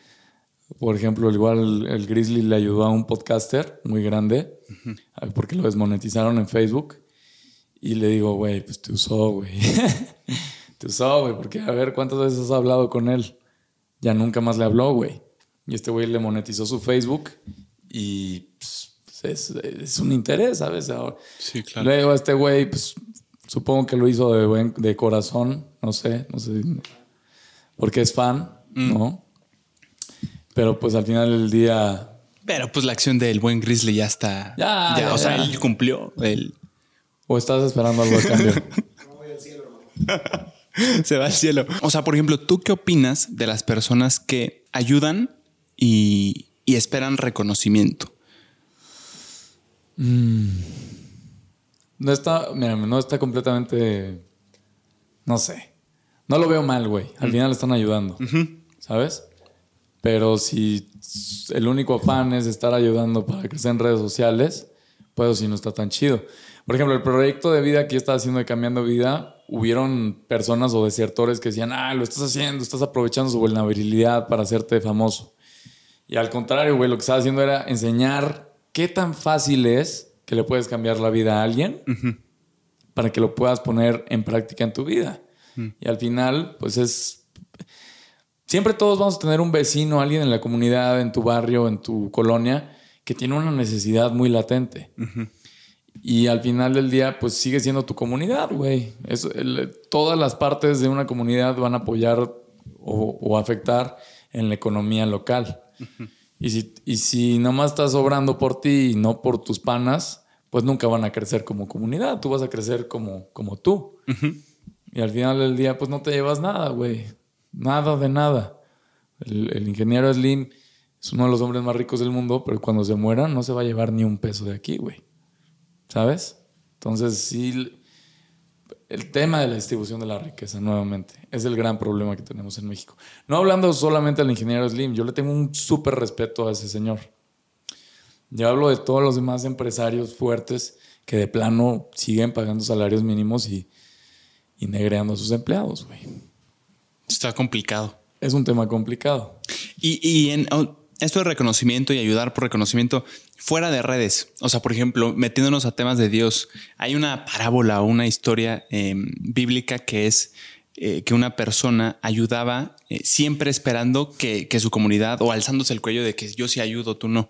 por ejemplo, igual el, Grizzly le ayudó a un podcaster muy grande, porque lo desmonetizaron en Facebook. Y le digo, güey, pues te usó, güey. te usó, güey, porque a ver cuántas veces has hablado con él. Ya nunca más le habló, güey. Y este güey le monetizó su Facebook y pues, es, un interés, ¿sabes? sí, claro. Luego este güey, pues supongo que lo hizo de, buen, de corazón, no sé, no sé, porque es fan, mm. ¿no? Pero pues al final del día... Pero pues la acción del buen Grizzly ya está... Ya, o sea, él cumplió. el ¿O estás esperando algo a cambio? voy al cielo, hermano. Se va al cielo. O sea, por ejemplo, ¿tú qué opinas de las personas que ayudan y, esperan reconocimiento? Mm. No está, mira, no está completamente, no sé. No lo veo mal, güey. Al mm. final están ayudando, ¿sabes? Pero si el único afán es estar ayudando para crecer en redes sociales, pues si no está tan chido. Por ejemplo, el proyecto de vida que yo estaba haciendo de Cambiando Vida, hubieron personas o desertores que decían, ah, lo estás haciendo, estás aprovechando su vulnerabilidad para hacerte famoso. Y al contrario, güey, lo que estaba haciendo era enseñar qué tan fácil es que le puedes cambiar la vida a alguien para que lo puedas poner en práctica en tu vida. Y al final, pues es... Siempre todos vamos a tener un vecino, alguien en la comunidad, en tu barrio, en tu colonia, que tiene una necesidad muy latente. Y al final del día, pues sigue siendo tu comunidad, güey. Todas las partes de una comunidad van a apoyar o, o afectar en la economía local. y, si, y si nomás estás obrando por ti y no por tus panas, pues nunca van a crecer como comunidad. Tú vas a crecer como, como tú. Y al final del día, pues no te llevas nada, güey. Nada de nada. El, ingeniero Slim es uno de los hombres más ricos del mundo, pero cuando se muera no se va a llevar ni un peso de aquí, güey. ¿Sabes? Entonces, sí, el tema de la distribución de la riqueza, nuevamente, es el gran problema que tenemos en México. No hablando solamente del ingeniero Slim, yo le tengo un súper respeto a ese señor. Yo hablo de todos los demás empresarios fuertes que de plano siguen pagando salarios mínimos y, y negreando a sus empleados, güey. Está complicado. Es un tema complicado. Y, y en, esto de reconocimiento y ayudar por reconocimiento fuera de redes. O sea, por ejemplo, metiéndonos a temas de Dios, hay una parábola o una historia em, bíblica que es eh, que una persona ayudaba eh, siempre esperando que, su comunidad o alzándose el cuello de que yo sí ayudo, tú no.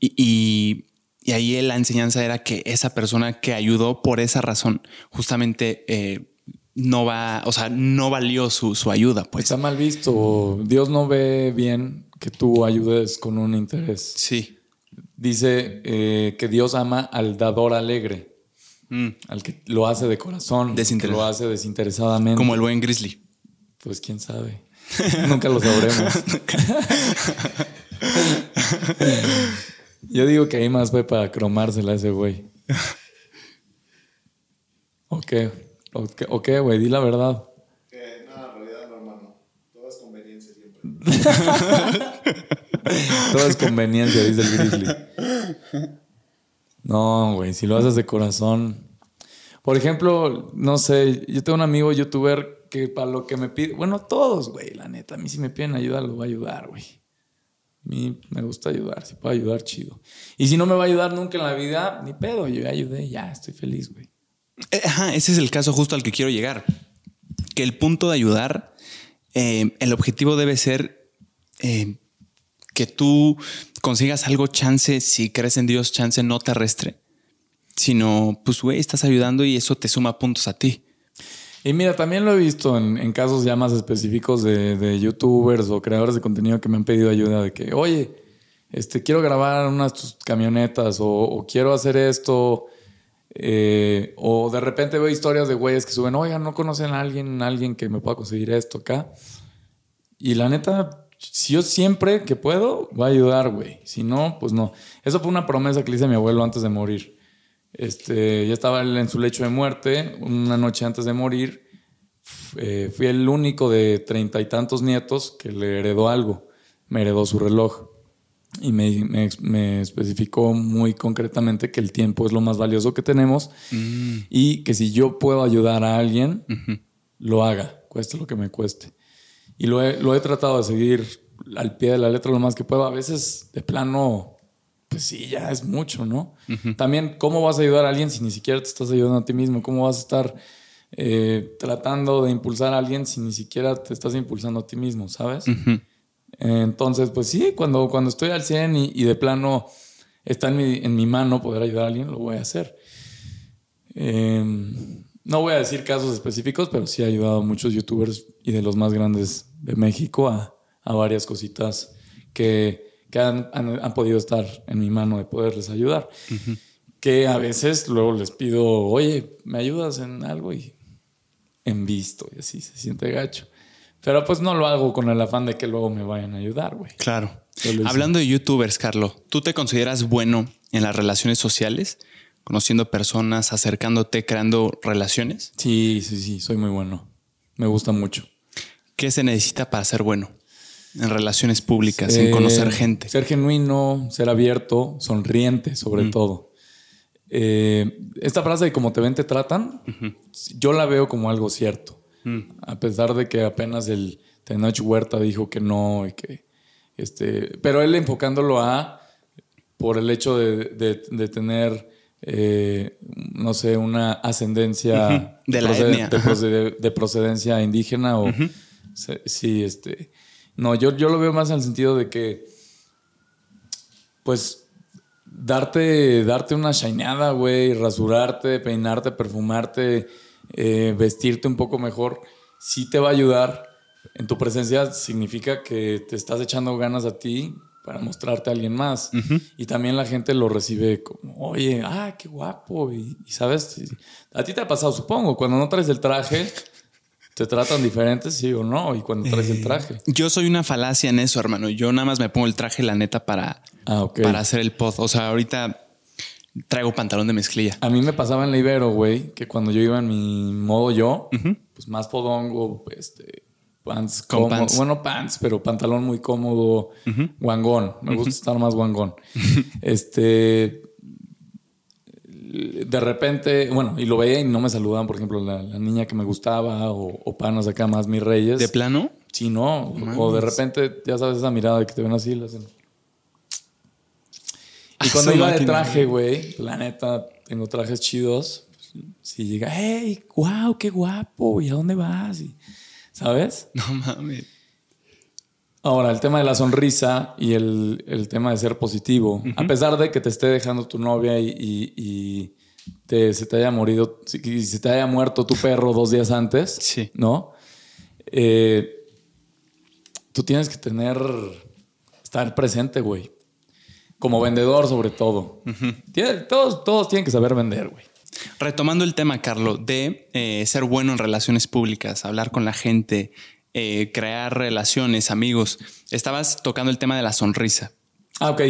Y, ahí la enseñanza era que esa persona que ayudó por esa razón justamente eh, no va, o sea, no valió su, su ayuda. Pues. Está mal visto. Dios no ve bien que tú ayudes con un interés. Sí. Dice eh, que Dios ama al dador alegre, mm. al que lo hace de corazón, que lo hace desinteresadamente. Como el buen Grizzly. Pues quién sabe. Nunca lo sabremos. Yo digo que ahí más fue para cromársela a ese güey. Ok, ok, güey, di la verdad. Todo es conveniencia, dice el grizzly. No, güey, si lo haces de corazón. Por ejemplo, no sé, yo tengo un amigo youtuber que para lo que me pide, bueno, todos, güey, la neta, a mí si me piden ayuda, lo voy a ayudar, güey. A mí me gusta ayudar, si puedo ayudar, chido. Y si no me va a ayudar nunca en la vida, ni pedo, yo ya ayudé, ya, estoy feliz, güey. Eh, ajá, ese es el caso justo al que quiero llegar. Que el punto de ayudar, eh, el objetivo debe ser eh, que tú consigas algo chance, si crees en Dios, chance no terrestre, sino pues, güey, estás ayudando y eso te suma puntos a ti. Y mira, también lo he visto en, casos ya más específicos de, youtubers o creadores de contenido que me han pedido ayuda de que, oye, este, quiero grabar unas camionetas o, quiero hacer esto. Eh, o de repente veo historias de güeyes que suben, oigan, no conocen a alguien, alguien que me pueda conseguir esto acá. Y la neta, si yo siempre que puedo, voy a ayudar, güey. Si no, pues no. Eso fue una promesa que le hice a mi abuelo antes de morir. Este, ya estaba en su lecho de muerte, una noche antes de morir. eh, fui el único de treinta y tantos nietos que le heredó algo. Me heredó su reloj. Y me, me, especificó muy concretamente que el tiempo es lo más valioso que tenemos mm. y que si yo puedo ayudar a alguien, lo haga, cueste lo que me cueste. Y lo he, lo he tratado de seguir al pie de la letra lo más que puedo. A veces, de plano, pues sí, ya es mucho, ¿no? También, ¿cómo vas a ayudar a alguien si ni siquiera te estás ayudando a ti mismo? ¿Cómo vas a estar eh, tratando de impulsar a alguien si ni siquiera te estás impulsando a ti mismo, ¿sabes? Entonces, pues sí, cuando, cuando estoy al 100 y, de plano está en mi, en mi, mano poder ayudar a alguien, lo voy a hacer. Em, no voy a decir casos específicos, pero sí he ayudado a muchos youtubers y de los más grandes de México a, a varias cositas que, que han, han, podido estar en mi mano de poderles ayudar. Que a veces luego les pido, oye, ¿me ayudas en algo? Y en visto, y así se siente gacho. Pero pues no lo hago con el afán de que luego me vayan a ayudar, güey. Claro. Hablando de youtubers, Carlos, ¿tú te consideras bueno en las relaciones sociales? Conociendo personas, acercándote, creando relaciones? Sí, sí, sí, soy muy bueno. Me gusta mucho. ¿Qué se necesita para ser bueno? En relaciones públicas, en conocer gente. Ser genuino, ser abierto, sonriente sobre mm. todo. Eh, esta frase de como te ven, te tratan, yo la veo como algo cierto. Mm. A pesar de que apenas el Tenoch Huerta dijo que no y que este, pero él enfocándolo a por el hecho de, tener eh, no sé, una ascendencia de, la de, procedencia indígena o sí, este no, yo, yo lo veo más en el sentido de que pues darte, darte una shineada, güey, rasurarte, peinarte, perfumarte, eh, vestirte un poco mejor, sí te va a ayudar. En tu presencia significa que te estás echando ganas a ti para mostrarte a alguien más. Y también la gente lo recibe como, oye, ah, qué guapo. Y, sabes, a ti te ha pasado, supongo, cuando no traes el traje, te tratan diferentes, sí o no, y cuando traes el eh, traje. Yo soy una falacia en eso, hermano. Yo nada más me pongo el traje, la neta, para, ah, para hacer el pod. O sea, ahorita traigo pantalón de mezclilla. A mí me pasaba en la Ibero, güey, que cuando yo iba en mi modo yo, pues más podongo, este, pants, Con pants. bueno, pants, pero pantalón muy cómodo, guangón. Me gusta estar más guangón. este, de repente, bueno, y lo veía y no me saludaban, por ejemplo, la, niña que me gustaba o, panos acá más mis reyes. ¿De plano? Sí, no. O de repente, ya sabes, esa mirada de que te ven así, la hacen. Y cuando iba de traje, güey, la neta, tengo trajes chidos. Si llega, hey, wow, qué guapo, ¿y a dónde vas? ¿Sabes? No mames. Ahora, el tema de la sonrisa y el, tema de ser positivo. A pesar de que te esté dejando tu novia y, se te haya morido, y se te haya muerto tu perro dos días antes, sí. ¿no? Eh, tú tienes que tener, estar presente, güey. Como vendedor, sobre todo. todos, todos tienen que saber vender, güey. Retomando el tema, Carlos, de eh, ser bueno en relaciones públicas, hablar con la gente, eh, crear relaciones, amigos, estabas tocando el tema de la sonrisa. Ah, ok.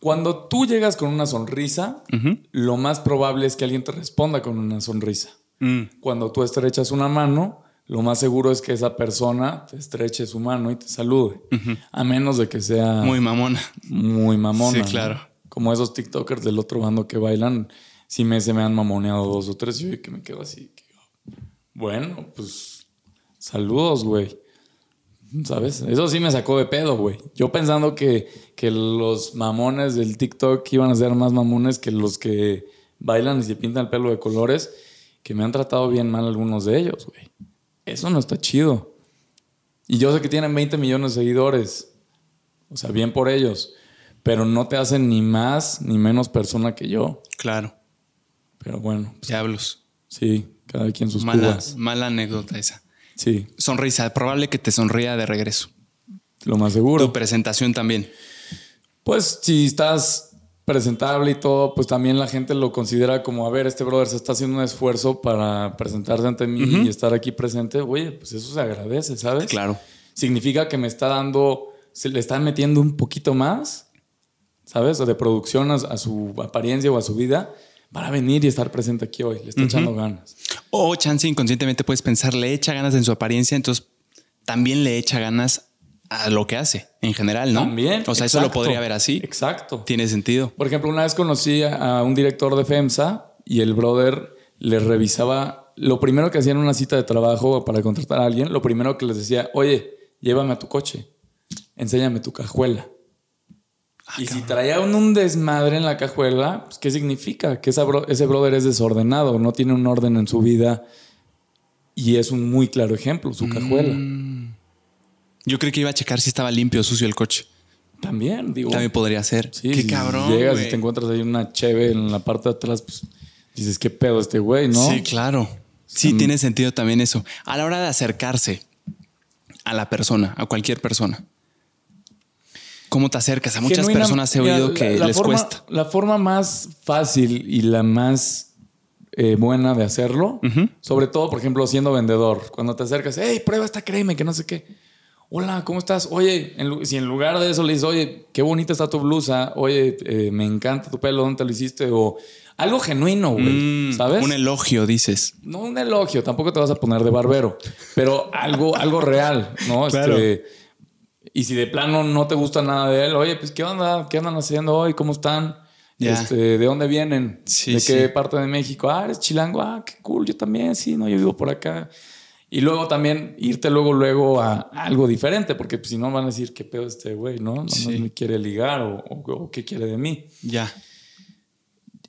Cuando tú llegas con una sonrisa, lo más probable es que alguien te responda con una sonrisa. Mm. Cuando tú estrechas una mano, lo más seguro es que esa persona te estreche su mano y te salude. A menos de que sea... Muy mamona. Muy mamona. Sí, claro. Como esos TikTokers del otro bando que bailan, si me, se me han mamoneado dos o tres, yo que me quedo así. bueno, pues saludos, güey. ¿Sabes? Eso sí me sacó de pedo, güey. Yo pensando que, que los mamones del TikTok iban a ser más mamones que los que bailan y se pintan el pelo de colores, que me han tratado bien mal algunos de ellos, güey. Eso no está chido. Y yo sé que tienen 20 millones de seguidores. O sea, bien por ellos. Pero no te hacen ni más ni menos persona que yo. Claro. Pero bueno. Pues, Diablos. Sí, cada quien sus mala, Mala anécdota esa. Sí. Sonrisa. Probable que te sonría de regreso. Lo más seguro. Tu presentación también. Pues si estás presentable y todo, pues también la gente lo considera como, a ver, este brother se está haciendo un esfuerzo para presentarse ante mí y estar aquí presente. Oye, pues eso se agradece, ¿sabes? Claro. Significa que me está dando, se le están metiendo un poquito más, ¿sabes? O de producción a, su apariencia o a su vida. para venir y estar presente aquí hoy. Le está echando ganas. O chance inconscientemente puedes pensar, le echa ganas en su apariencia, entonces también le echa ganas a lo que hace en general, ¿no? También. O sea, eso lo podría ver así. Exacto. Tiene sentido. Por ejemplo, una vez conocí a un director de FEMSA y el brother le revisaba lo primero que hacía en una cita de trabajo para contratar a alguien, lo primero que les decía, oye, llévame a tu coche, enséñame tu cajuela. Ah, y si traía un, desmadre en la cajuela, pues, ¿qué significa? Que ese brother es desordenado, no tiene un orden en su vida. Y es un muy claro ejemplo, su cajuela. Yo creo que iba a checar si estaba limpio o sucio el coche. También, digo. También podría ser. Sí, Qué cabrón. Llegas y te encuentras ahí una cheve en la parte de atrás, pues dices, ¿qué pedo este güey, no? Sí, claro. Sí, tiene sentido también eso. A la hora de acercarse a la persona, a cualquier persona. ¿Cómo te acercas? A muchas personas he oído que les cuesta. La forma más fácil y la más eh, buena de hacerlo, sobre todo, por ejemplo, siendo vendedor, cuando te acercas, hey, prueba esta crema, que no sé qué. Hola, ¿cómo estás? Oye, si en lugar de eso le dices, oye, qué bonita está tu blusa, oye, eh, me encanta tu pelo, ¿dónde te lo hiciste? O algo genuino, güey. Mm, ¿Sabes? Un elogio, dices. No un elogio, tampoco te vas a poner de barbero, pero algo, algo real, ¿no? Claro. Este, y si de plano no te gusta nada de él, oye, pues, ¿qué onda? ¿Qué andan haciendo hoy? ¿Cómo están? Este, ¿De dónde vienen? ¿De qué parte de México? Ah, eres chilango. Ah, qué cool. Yo también, sí, no, yo vivo por acá. Y luego también irte luego, luego a, algo diferente, porque pues, si no van a decir qué pedo este güey, ¿no? No me quiere ligar o, o, qué quiere de mí. Ya.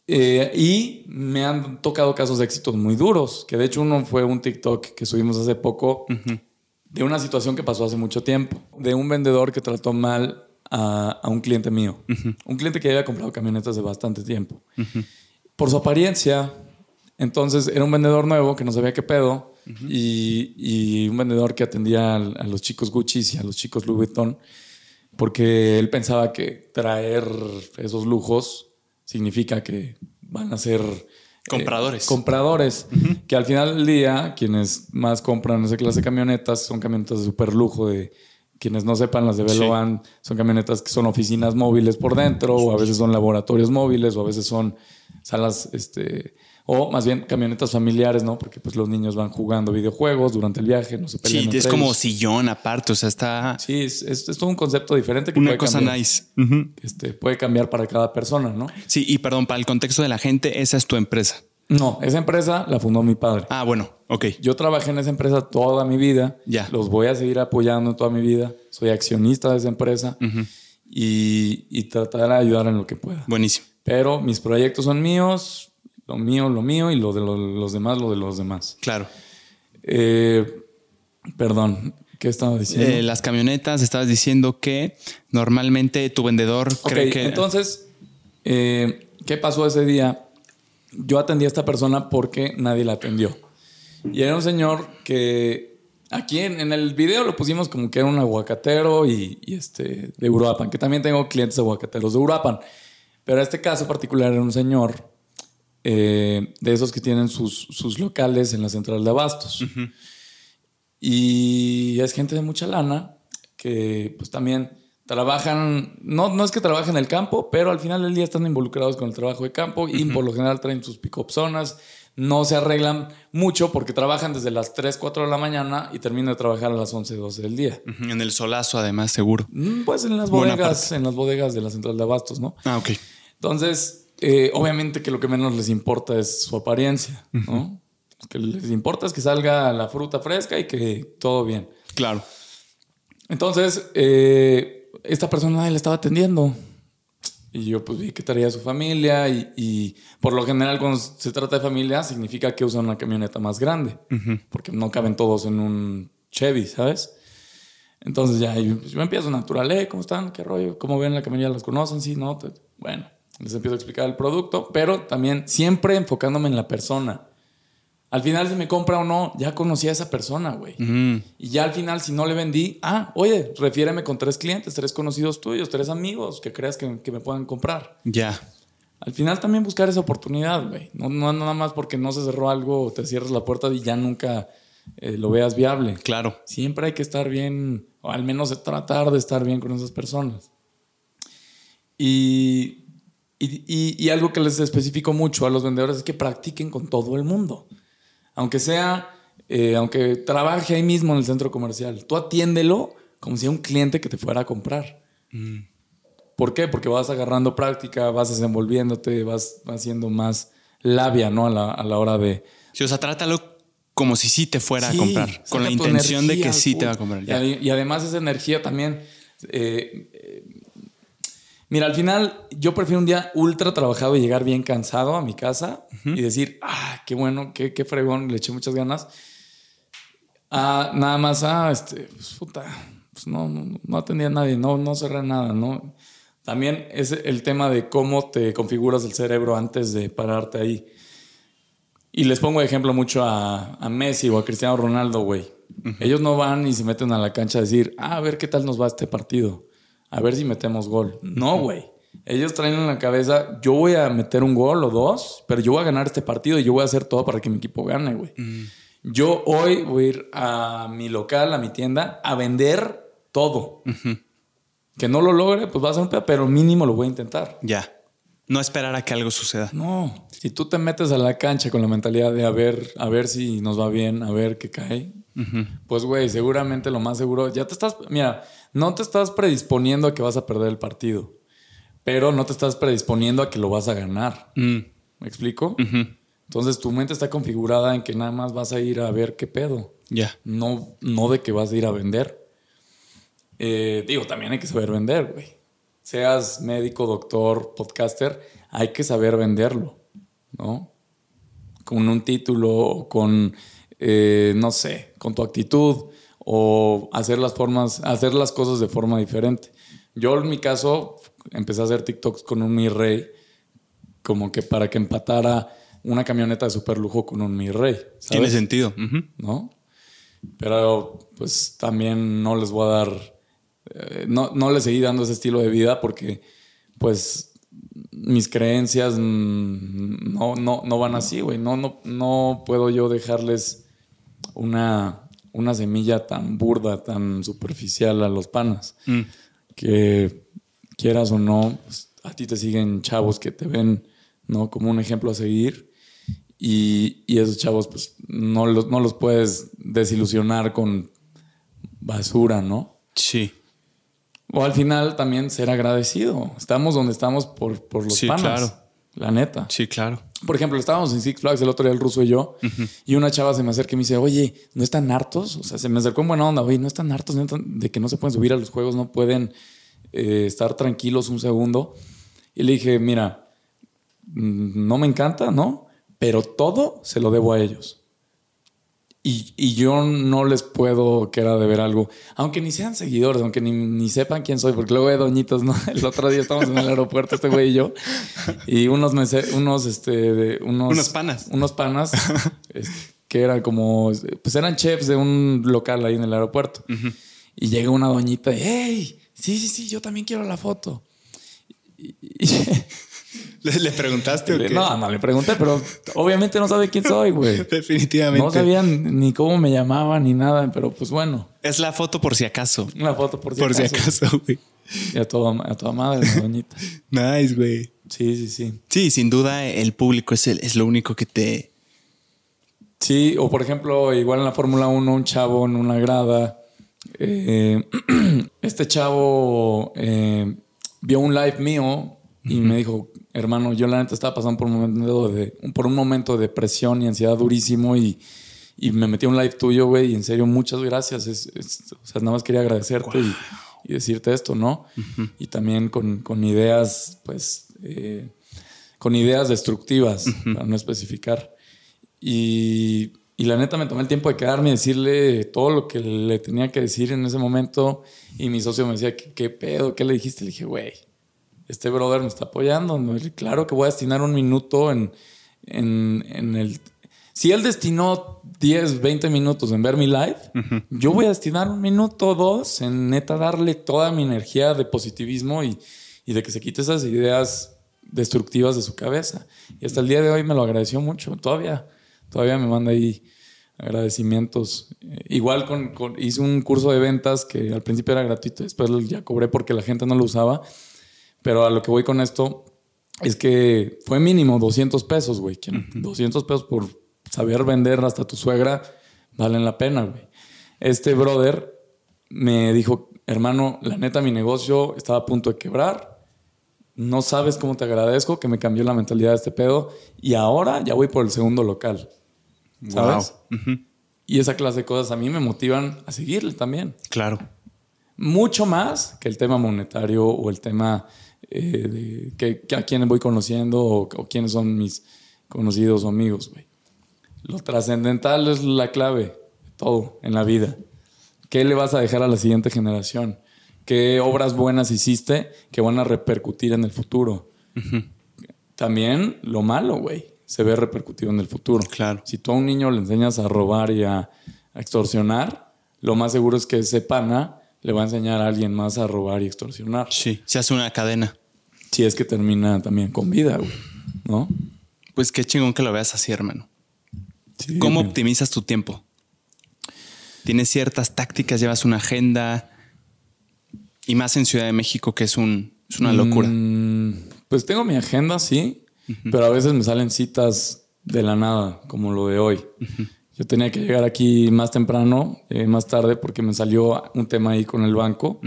Eh, y me han tocado casos de éxitos muy duros, que de hecho uno fue un TikTok que subimos hace poco de una situación que pasó hace mucho tiempo, de un vendedor que trató mal a, un cliente mío, un cliente que había comprado camionetas de bastante tiempo. Por su apariencia, entonces era un vendedor nuevo que no sabía qué pedo y, un vendedor que atendía a, a los chicos Gucci y a los chicos Louis Vuitton, porque él pensaba que traer esos lujos significa que van a ser eh, compradores. compradores, que al final del día quienes más compran esa clase de camionetas son camionetas de super lujo de quienes no sepan, las de Velovan son camionetas que son oficinas móviles por dentro, o a veces son laboratorios móviles, o a veces son salas este, o más bien camionetas familiares, ¿no? Porque pues los niños van jugando videojuegos durante el viaje, no se pelean Sí, es como sillón aparte, o sea, está... Sí, es, es, todo un concepto diferente que Una cosa nice. este, puede cambiar para cada persona, ¿no? Sí, y perdón, para el contexto de la gente, esa es tu empresa. No, esa empresa la fundó mi padre. Ah, bueno, ok. Yo trabajé en esa empresa toda mi vida. Ya. Los voy a seguir apoyando toda mi vida. Soy accionista de esa empresa y, y tratar de ayudar en lo que pueda. Buenísimo. Pero mis proyectos son míos, lo mío, lo mío y lo de los demás, lo de los demás. Claro. Eh, perdón, ¿qué estaba diciendo? Eh, las camionetas, estabas diciendo que normalmente tu vendedor cree que. Entonces, eh, ¿qué pasó ese día? Yo atendí a esta persona porque nadie la atendió. Y era un señor que aquí en, el video lo pusimos como que era un aguacatero y, este, de Uruapan, que también tengo clientes aguacateros de Uruapan. Pero este caso particular era un señor eh, de esos que tienen sus, locales en la central de abastos. Y es gente de mucha lana que pues también trabajan, no, no es que trabajen en el campo, pero al final del día están involucrados con el trabajo de campo y por lo general traen sus pick-up zonas. No se arreglan mucho porque trabajan desde las 3, 4 de la mañana y terminan de trabajar a las 11, 12 del día. En el solazo, además, seguro. Mm, pues en las bodegas, en las bodegas de la central de abastos, ¿no? Ah, ok. Entonces, eh, obviamente que lo que menos les importa es su apariencia, ¿no? Lo que les importa es que salga la fruta fresca y que todo bien. Claro. Entonces, eh, esta persona le estaba atendiendo. Y yo pues vi que traía a su familia y, por lo general cuando se trata de familia significa que usan una camioneta más grande, porque no caben todos en un Chevy, ¿sabes? Entonces ya yo, me empiezo natural, ¿eh? ¿Cómo están? ¿Qué rollo? ¿Cómo ven la camioneta? ¿Las conocen? Sí, ¿no? Bueno, les empiezo a explicar el producto, pero también siempre enfocándome en la persona. Al final, si me compra o no, ya conocí a esa persona, güey. Y ya al final, si no le vendí, ah, oye, refiéreme con tres clientes, tres conocidos tuyos, tres amigos que creas que, me puedan comprar. Ya. Al final también buscar esa oportunidad, güey. No, no nada más porque no se cerró algo, te cierras la puerta y ya nunca eh, lo veas viable. Claro. Siempre hay que estar bien, o al menos tratar de estar bien con esas personas. Y Y, algo que les especifico mucho a los vendedores es que practiquen con todo el mundo. Aunque sea, eh, aunque trabaje ahí mismo en el centro comercial, tú atiéndelo como si era un cliente que te fuera a comprar. Mm. ¿Por qué? Porque vas agarrando práctica, vas desenvolviéndote, vas haciendo más labia, ¿no? A la, a la hora de... Sí, o sea, trátalo como si sí te fuera a comprar, con la intención de que sí te va a comprar. Y, además esa energía también... Eh, mira, al final yo prefiero un día ultra trabajado y llegar bien cansado a mi casa y decir, ah, qué bueno, qué, qué fregón, le eché muchas ganas. Ah, nada más, ah, este, pues, puta, pues no, no, no atendía a nadie, no, no cerré nada, ¿no? También es el tema de cómo te configuras el cerebro antes de pararte ahí. Y les pongo ejemplo mucho a, Messi o a Cristiano Ronaldo, güey. Ellos no van y se meten a la cancha a decir, ah, a ver qué tal nos va este partido. A ver si metemos gol. No, güey. Ellos traen en la cabeza, yo voy a meter un gol o dos, pero yo voy a ganar este partido y yo voy a hacer todo para que mi equipo gane, güey. Yo hoy voy a ir a mi local, a mi tienda, a vender todo. Que no lo logre, pues va a ser un pedo, pero mínimo lo voy a intentar. Ya. No esperar a que algo suceda. No. Si tú te metes a la cancha con la mentalidad de a ver, a ver si nos va bien, a ver qué cae, pues güey, seguramente lo más seguro, ya te estás, mira, no te estás predisponiendo a que vas a perder el partido, pero no te estás predisponiendo a que lo vas a ganar. Mm. ¿Me explico? Entonces tu mente está configurada en que nada más vas a ir a ver qué pedo. Ya. No, no de que vas a ir a vender. Eh, digo, también hay que saber vender, güey seas médico, doctor, podcaster, hay que saber venderlo, ¿no? Con un título con, eh, no sé, con tu actitud o hacer las formas, hacer las cosas de forma diferente. Yo en mi caso empecé a hacer TikToks con un mi rey, como que para que empatara una camioneta de super lujo con un mi rey. Tiene sentido, ¿no? Pero pues también no les voy a dar eh, no, no le seguí dando ese estilo de vida porque pues mis creencias no, no, no van así, güey. No, no, no puedo yo dejarles una, una semilla tan burda, tan superficial a los panas. Mm. Que quieras o no, pues, a ti te siguen chavos que te ven ¿no? como un ejemplo a seguir. Y, y esos chavos, pues, no los, no los puedes desilusionar con basura, ¿no? Sí. O al final también ser agradecido. Estamos donde estamos por, por los sí, Claro. La neta. Sí, claro. Por ejemplo, estábamos en Six Flags el otro día, el ruso y yo, y una chava se me acerca y me dice, oye, ¿no están hartos? O sea, se me acercó en buena onda, oye, ¿no están hartos de que no se pueden subir a los juegos, no pueden eh, estar tranquilos un segundo? Y le dije, mira, mm, no me encanta, ¿no? Pero todo se lo debo a ellos. Y, yo no les puedo que era de ver algo, aunque ni sean seguidores, aunque ni, sepan quién soy, porque luego hay doñitos, ¿no? El otro día estábamos en el aeropuerto, este güey y yo, y unos, unos, este, unos, unos panas. Unos panas, que eran como, pues eran chefs de un local ahí en el aeropuerto. Y llega una doñita y, hey, sí, sí, sí, yo también quiero la foto. y ¿Le, preguntaste o qué? No, no le pregunté, pero obviamente no sabe quién soy, güey. Definitivamente. No sabían ni cómo me llamaban ni nada, pero pues bueno. Es la foto por si acaso. La foto por si acaso. Por si acaso, güey. Y a toda, a toda madre, doñita. nice, güey. Sí, sí, sí. Sí, sin duda el público es, el, es lo único que te... Sí, o por ejemplo, igual en la Fórmula 1, un chavo en una grada. Eh, este chavo eh, vio un live mío y me dijo, hermano, yo la neta estaba pasando por un momento de, por un momento de depresión y ansiedad durísimo y, y me metí a un live tuyo, güey, y en serio, muchas gracias. Es, o sea, nada más quería agradecerte y, y, decirte esto, ¿no? Y también con, con, ideas, pues, eh, con ideas destructivas, para no especificar. Y, y, la neta me tomé el tiempo de quedarme y decirle todo lo que le tenía que decir en ese momento. Y mi socio me decía, ¿qué, qué pedo? ¿Qué le dijiste? Le dije, güey este brother me está apoyando. Claro que voy a destinar un minuto en, en, el... Si él destinó 10, 20 minutos en ver mi live, yo voy a destinar un minuto o dos en neta darle toda mi energía de positivismo y, y de que se quite esas ideas destructivas de su cabeza. Y hasta el día de hoy me lo agradeció mucho. Todavía, todavía me manda ahí agradecimientos. igual con, hice un curso de ventas que al principio era gratuito, después ya cobré porque la gente no lo usaba. Pero a lo que voy con esto es que fue mínimo 200 pesos, güey. 200 pesos por saber vender hasta tu suegra valen la pena, güey. Este brother me dijo, hermano, la neta, mi negocio estaba a punto de quebrar. No sabes cómo te agradezco que me cambió la mentalidad de este pedo. Y ahora ya voy por el segundo local. ¿Sabes? Y esa clase de cosas a mí me motivan a seguirle también. Claro. Mucho más que el tema monetario o el tema eh, de que, a quién voy conociendo o, o quiénes son mis conocidos o amigos, güey. Lo trascendental es la clave de todo en la vida. ¿Qué le vas a dejar a la siguiente generación? ¿Qué obras buenas hiciste que van a repercutir en el futuro? También lo malo, güey, se ve repercutido en el futuro. Claro. Si tú a un niño le enseñas a robar y a, extorsionar, lo más seguro es que ese pana le va a enseñar a alguien más a robar y extorsionar. Sí, se hace una cadena. Si es que termina también con vida, güey, ¿no? Pues qué chingón que lo veas así, hermano. ¿Cómo optimizas tu tiempo? ¿Tienes ciertas tácticas? ¿Llevas una agenda? Y más en Ciudad de México, que es, un, una locura. Mm, pues tengo mi agenda, sí, pero a veces me salen citas de la nada, como lo de hoy. Yo tenía que llegar aquí más temprano, eh, más tarde, porque me salió un tema ahí con el banco.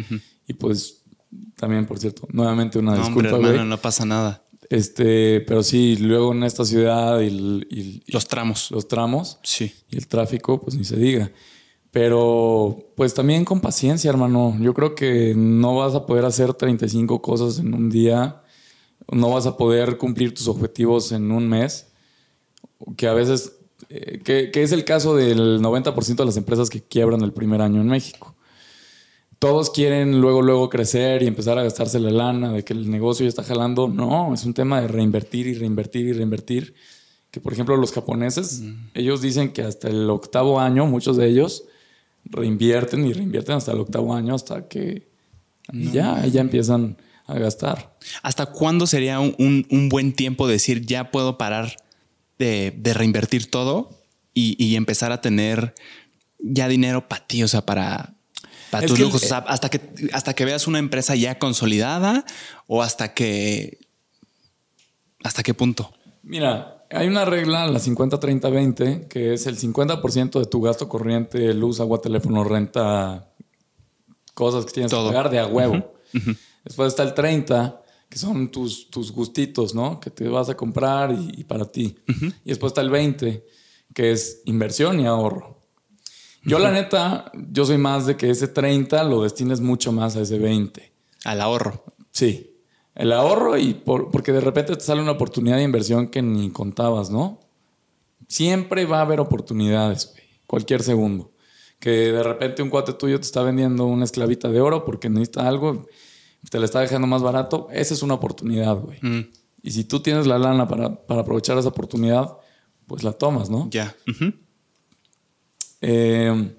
Y pues también, por cierto, nuevamente una no, disculpa. hermano, no pasa nada. Este, pero sí, luego en esta ciudad y, los tramos. Los tramos. Sí. Y el tráfico, pues ni se diga. Pero pues también con paciencia, hermano. Yo creo que no vas a poder hacer 35 cosas en un día. No vas a poder cumplir tus objetivos en un mes. Que a veces, eh, que, que, es el caso del 90% de las empresas que quiebran el primer año en México todos quieren luego, luego crecer y empezar a gastarse la lana de que el negocio ya está jalando. No, es un tema de reinvertir y reinvertir y reinvertir. Que por ejemplo los japoneses, ellos dicen que hasta el octavo año, muchos de ellos reinvierten y reinvierten hasta el octavo año hasta que ya, ya empiezan a gastar. ¿Hasta cuándo sería un, buen tiempo decir ya puedo parar de, reinvertir todo y, y empezar a tener ya dinero para ti, o sea, para para tus lujos. hasta que, hasta que veas una empresa ya consolidada o hasta que. ¿Hasta qué punto? Mira, hay una regla, la 50-30-20, que es el 50% de tu gasto corriente, luz, agua, teléfono, renta, cosas que tienes que pagar de a huevo. Después está el 30, que son tus, tus gustitos, ¿no? Que te vas a comprar y, para ti. Y después está el 20, que es inversión y ahorro. Yo, la neta, yo soy más de que ese 30 lo destines mucho más a ese 20. Al ahorro. Sí. El ahorro y porque de repente te sale una oportunidad de inversión que ni contabas, ¿no? Siempre va a haber oportunidades. Cualquier segundo. Que de repente un cuate tuyo te está vendiendo una esclavita de oro porque necesita algo, te la está dejando más barato. Esa es una oportunidad, güey. Mm. Y si tú tienes la lana para, aprovechar esa oportunidad, pues la tomas, ¿no? Ya. Eh,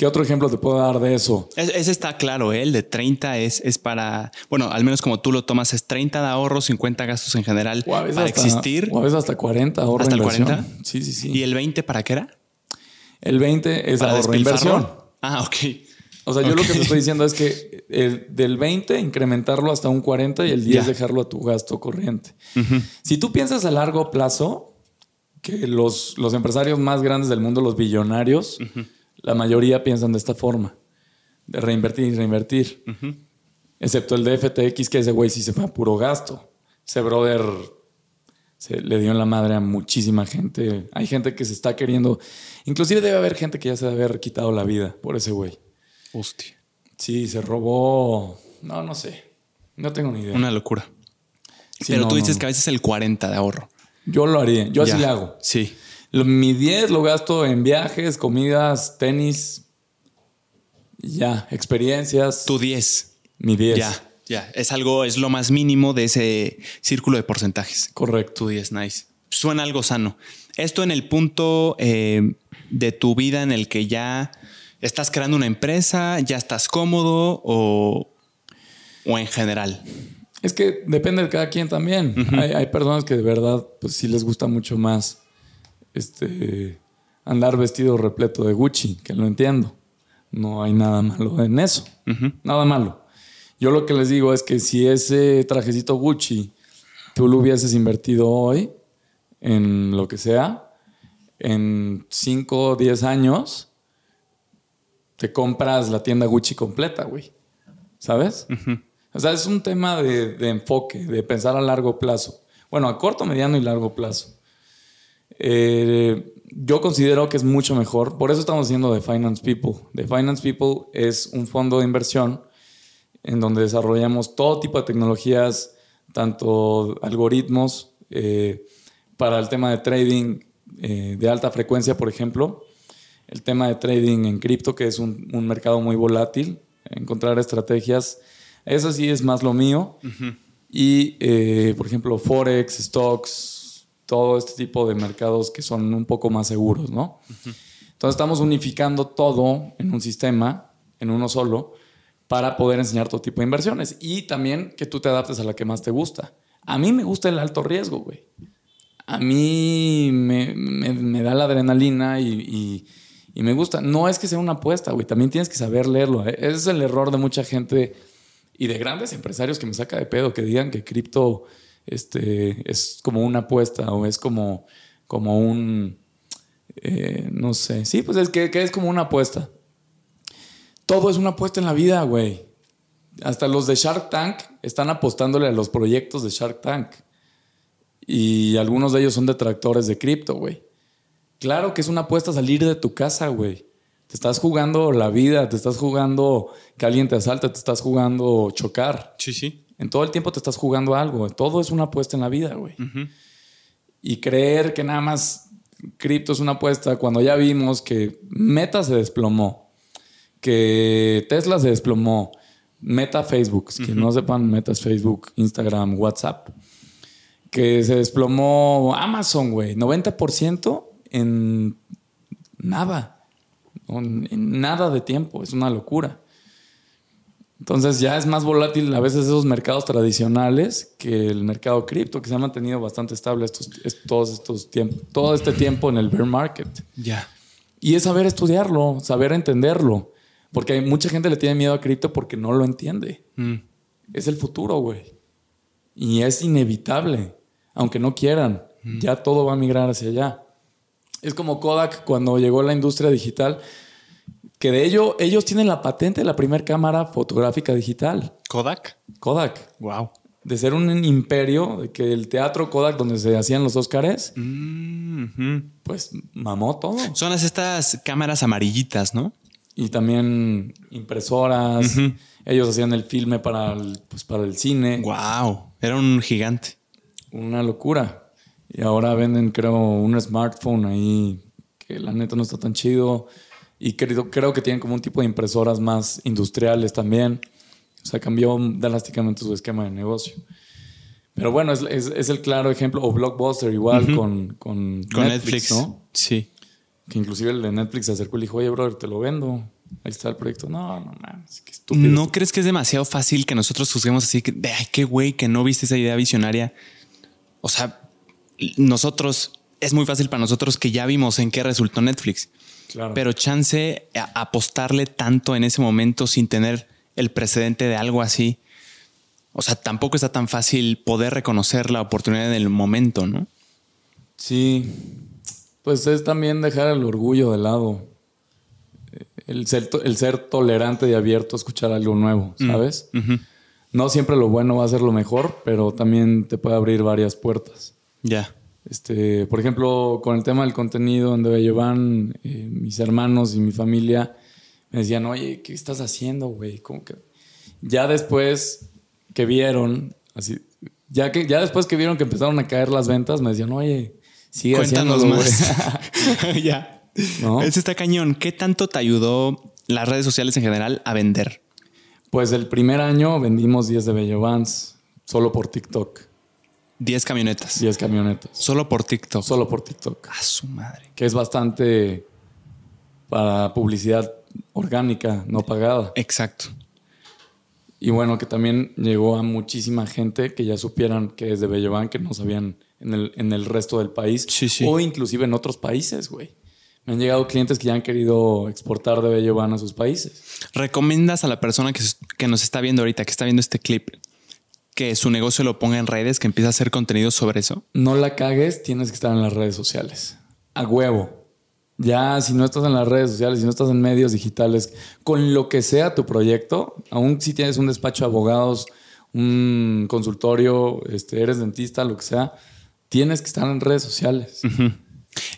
¿Qué otro ejemplo te puedo dar de eso? ese está claro, ¿eh? el de 30 es, es para, bueno, al menos como tú lo tomas, es 30 de ahorro, 50 gastos en general para existir. O a veces hasta 40 ahorro ¿Hasta el 40? Sí, sí, sí. ¿Y el 20 para qué era? El 20 es ahorro inversión. Ah, ok. O sea, yo lo que te estoy diciendo es que el, del 20 incrementarlo hasta un 40 y el 10 dejarlo a tu gasto corriente. Si tú piensas a largo plazo, que los, los empresarios más grandes del mundo, los billonarios, la mayoría piensan de esta forma, de reinvertir y reinvertir. Excepto el de FTX, que ese güey sí se fue a puro gasto. Ese brother se le dio en la madre a muchísima gente. Hay gente que se está queriendo. Inclusive debe haber gente que ya se debe haber quitado la vida por ese güey. Hostia. Sí, se robó. No, no sé. No tengo ni idea. Una locura. Pero tú dices que a veces el 40 de ahorro. Yo lo haría, yo así le hago. Sí. mi 10 lo gasto en viajes, comidas, tenis, ya, experiencias. Tu 10. Mi 10. Ya, ya. Es algo, es lo más mínimo de ese círculo de porcentajes. Correcto. Tu 10, nice. Suena algo sano. Esto en el punto eh, de tu vida en el que ya estás creando una empresa, ya estás cómodo o, o en general. Es que depende de cada quien también. hay, personas que de verdad, pues sí les gusta mucho más este, andar vestido repleto de Gucci, que lo entiendo. No hay nada malo en eso. Nada malo. Yo lo que les digo es que si ese trajecito Gucci tú lo hubieses invertido hoy en lo que sea, en 5 o 10 años, te compras la tienda Gucci completa, güey. ¿Sabes? O sea, es un tema de, de, enfoque, de pensar a largo plazo. Bueno, a corto, mediano y largo plazo. Eh, yo considero que es mucho mejor. Por eso estamos haciendo The Finance People. The Finance People es un fondo de inversión en donde desarrollamos todo tipo de tecnologías, tanto algoritmos eh, para el tema de trading eh, de alta frecuencia, por ejemplo, el tema de trading en cripto, que es un, mercado muy volátil, encontrar estrategias, eso sí es más lo mío. Y, eh, por ejemplo, Forex, stocks, todo este tipo de mercados que son un poco más seguros, ¿no? Entonces estamos unificando todo en un sistema, en uno solo, para poder enseñar todo tipo de inversiones y también que tú te adaptes a la que más te gusta. A mí me gusta el alto riesgo, güey. A mí me, da la adrenalina y, me gusta. No es que sea una apuesta, güey. También tienes que saber leerlo. ¿eh? Ese es el error de mucha gente y de grandes empresarios que me saca de pedo que digan que cripto este, es como una apuesta o es como, como un... Eh, no sé. Sí, pues es que, que es como una apuesta. Todo es una apuesta en la vida, güey. Hasta los de Shark Tank están apostándole a los proyectos de Shark Tank. Y algunos de ellos son detractores de cripto, güey. Claro que es una apuesta salir de tu casa, güey. Te estás jugando la vida, te estás jugando que alguien te asalta, te estás jugando chocar. Sí, sí. En todo el tiempo te estás jugando algo. Todo es una apuesta en la vida, güey. Y creer que nada más cripto es una apuesta cuando ya vimos que Meta se desplomó que Tesla se desplomó. Meta Facebook, que no sepan, Meta es Facebook, Instagram, WhatsApp. Que se desplomó Amazon, güey. 90% en nada. En nada de tiempo. Es una locura. Entonces ya es más volátil a veces esos mercados tradicionales que el mercado cripto, que se ha mantenido bastante estable estos, todos estos tiempos, todo este tiempo en el bear market. Ya. Y es saber estudiarlo, saber entenderlo. Porque hay mucha gente le tiene miedo a cripto porque no lo entiende. Mm. Es el futuro, güey. Y es inevitable. Aunque no quieran, mm. ya todo va a migrar hacia allá. Es como Kodak cuando llegó la industria digital, que de ello ellos tienen la patente de la primera cámara fotográfica digital. ¿Kodak? Kodak. Wow. De ser un imperio, de que el teatro Kodak donde se hacían los Óscares, mm, pues mamó todo. Son estas cámaras amarillitas, ¿no? y también impresoras. Ellos hacían el filme para el, pues para el cine. Wow, era un gigante. Una locura. Y ahora venden, creo, un smartphone ahí que la neta no está tan chido. Y creo, creo que tienen como un tipo de impresoras más industriales también. O sea, cambió drásticamente su esquema de negocio. Pero bueno, es, es, el claro ejemplo. O Blockbuster igual con, con, Netflix, ¿no? Sí. Que inclusive el de Netflix se acercó y le dijo, oye, brother, te lo vendo. Ahí está el proyecto. No, no mames, qué estúpido. ¿No crees que es demasiado fácil que nosotros juzguemos así que, ay, qué güey, que no viste esa idea visionaria? O sea, nosotros, es muy fácil para nosotros que ya vimos en qué resultó Netflix. Claro. Pero chance apostarle tanto en ese momento sin tener el precedente de algo así. O sea, tampoco está tan fácil poder reconocer la oportunidad del momento, ¿no? Sí, pues es también dejar el orgullo de lado. El ser, el ser tolerante y abierto a escuchar algo nuevo, mm, ¿sabes? No siempre lo bueno va a ser lo mejor, pero también te puede abrir varias puertas. Ya. Este, por ejemplo, con el tema del contenido donde llevan eh, mis hermanos y mi familia, me decían, oye, ¿qué estás haciendo, güey? Como que ya después que vieron, así, ya que ya después que vieron que empezaron a caer las ventas, me decían, oye, Sigue Cuéntanos más. ya. ¿No? Ese está cañón. ¿Qué tanto te ayudó las redes sociales en general a vender? Pues el primer año vendimos 10 de Bello Vans solo por TikTok. 10 camionetas. 10 camionetas. Solo por TikTok. Solo por TikTok. A su madre. Que es bastante para publicidad orgánica, no pagada. Exacto. Y bueno, que también llegó a muchísima gente que ya supieran que es de Bellovan, que no sabían en el, en el resto del país. O inclusive en otros países, güey. Me han llegado clientes que ya han querido exportar de Bellovan a sus países. ¿Recomiendas a la persona que, que nos está viendo ahorita, que está viendo este clip, que su negocio lo ponga en redes, que empiece a hacer contenido sobre eso? No la cagues, tienes que estar en las redes sociales. A huevo. Ya, si no estás en las redes sociales, si no estás en medios digitales, con lo que sea tu proyecto, aún si tienes un despacho de abogados, un consultorio, este, eres dentista, lo que sea, tienes que estar en redes sociales.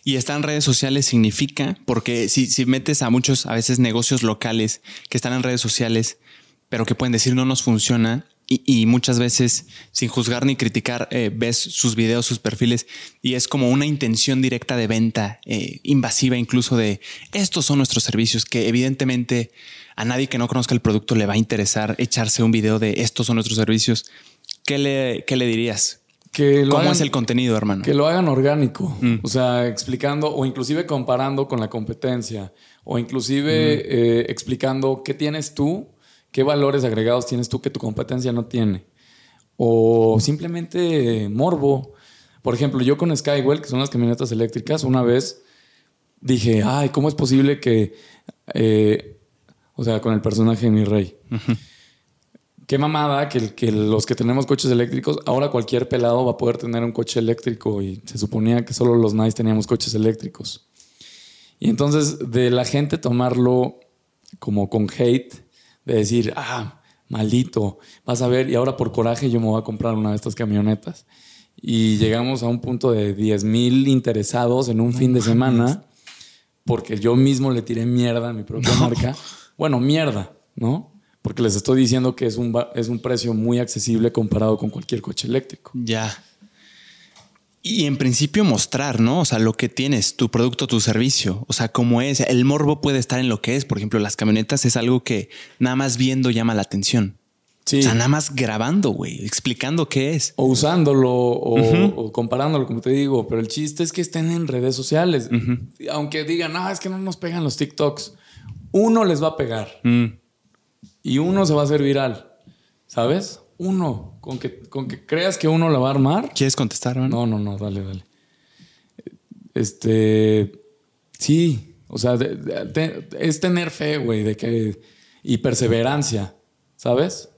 Y estar en redes sociales significa, porque si, si metes a muchos, a veces negocios locales que están en redes sociales, pero que pueden decir no nos funciona, y, muchas veces, sin juzgar ni criticar, eh, ves sus videos, sus perfiles, y es como una intención directa de venta, eh, invasiva incluso de estos son nuestros servicios, que evidentemente a nadie que no conozca el producto le va a interesar echarse un video de estos son nuestros servicios. ¿Qué le, qué le dirías? Que ¿Cómo es el contenido, hermano? Que lo hagan orgánico, mm. o sea, explicando o inclusive comparando con la competencia, o inclusive mm. eh, explicando qué tienes tú ¿Qué valores agregados tienes tú que tu competencia no tiene? O simplemente morbo. Por ejemplo, yo con Skywell, que son las camionetas eléctricas, una vez dije, ay, ¿cómo es posible que, eh, o sea, con el personaje de mi rey? Qué mamada que, que los que tenemos coches eléctricos, ahora cualquier pelado va a poder tener un coche eléctrico y se suponía que solo los nice teníamos coches eléctricos. Y entonces de la gente tomarlo como con hate, de decir, ah, maldito, vas a ver, y ahora por coraje yo me voy a comprar una de estas camionetas. Y llegamos a un punto de 10 mil interesados en un fin de semana, porque yo mismo le tiré mierda a mi propia marca. Bueno, mierda, ¿no? Porque les estoy diciendo que es un, es un precio muy accesible comparado con cualquier coche eléctrico. Ya. Y en principio mostrar, ¿no? O sea, lo que tienes, tu producto, tu servicio, o sea, cómo es. El morbo puede estar en lo que es. Por ejemplo, las camionetas es algo que nada más viendo llama la atención. Sí. O sea, nada más grabando, güey, explicando qué es. O usándolo o, comparándolo, como te digo. Pero el chiste es que estén en redes sociales. Aunque digan, no, es que no nos pegan los TikToks. Uno les va a pegar. Mm. Y uno se va a hacer viral. ¿Sabes? Uno, con que, con que creas que uno la va a armar. ¿Quieres contestar? No, no, no, dale, dale. Este, sí, o sea, es tener fe, güey, de que y perseverancia, ¿sabes?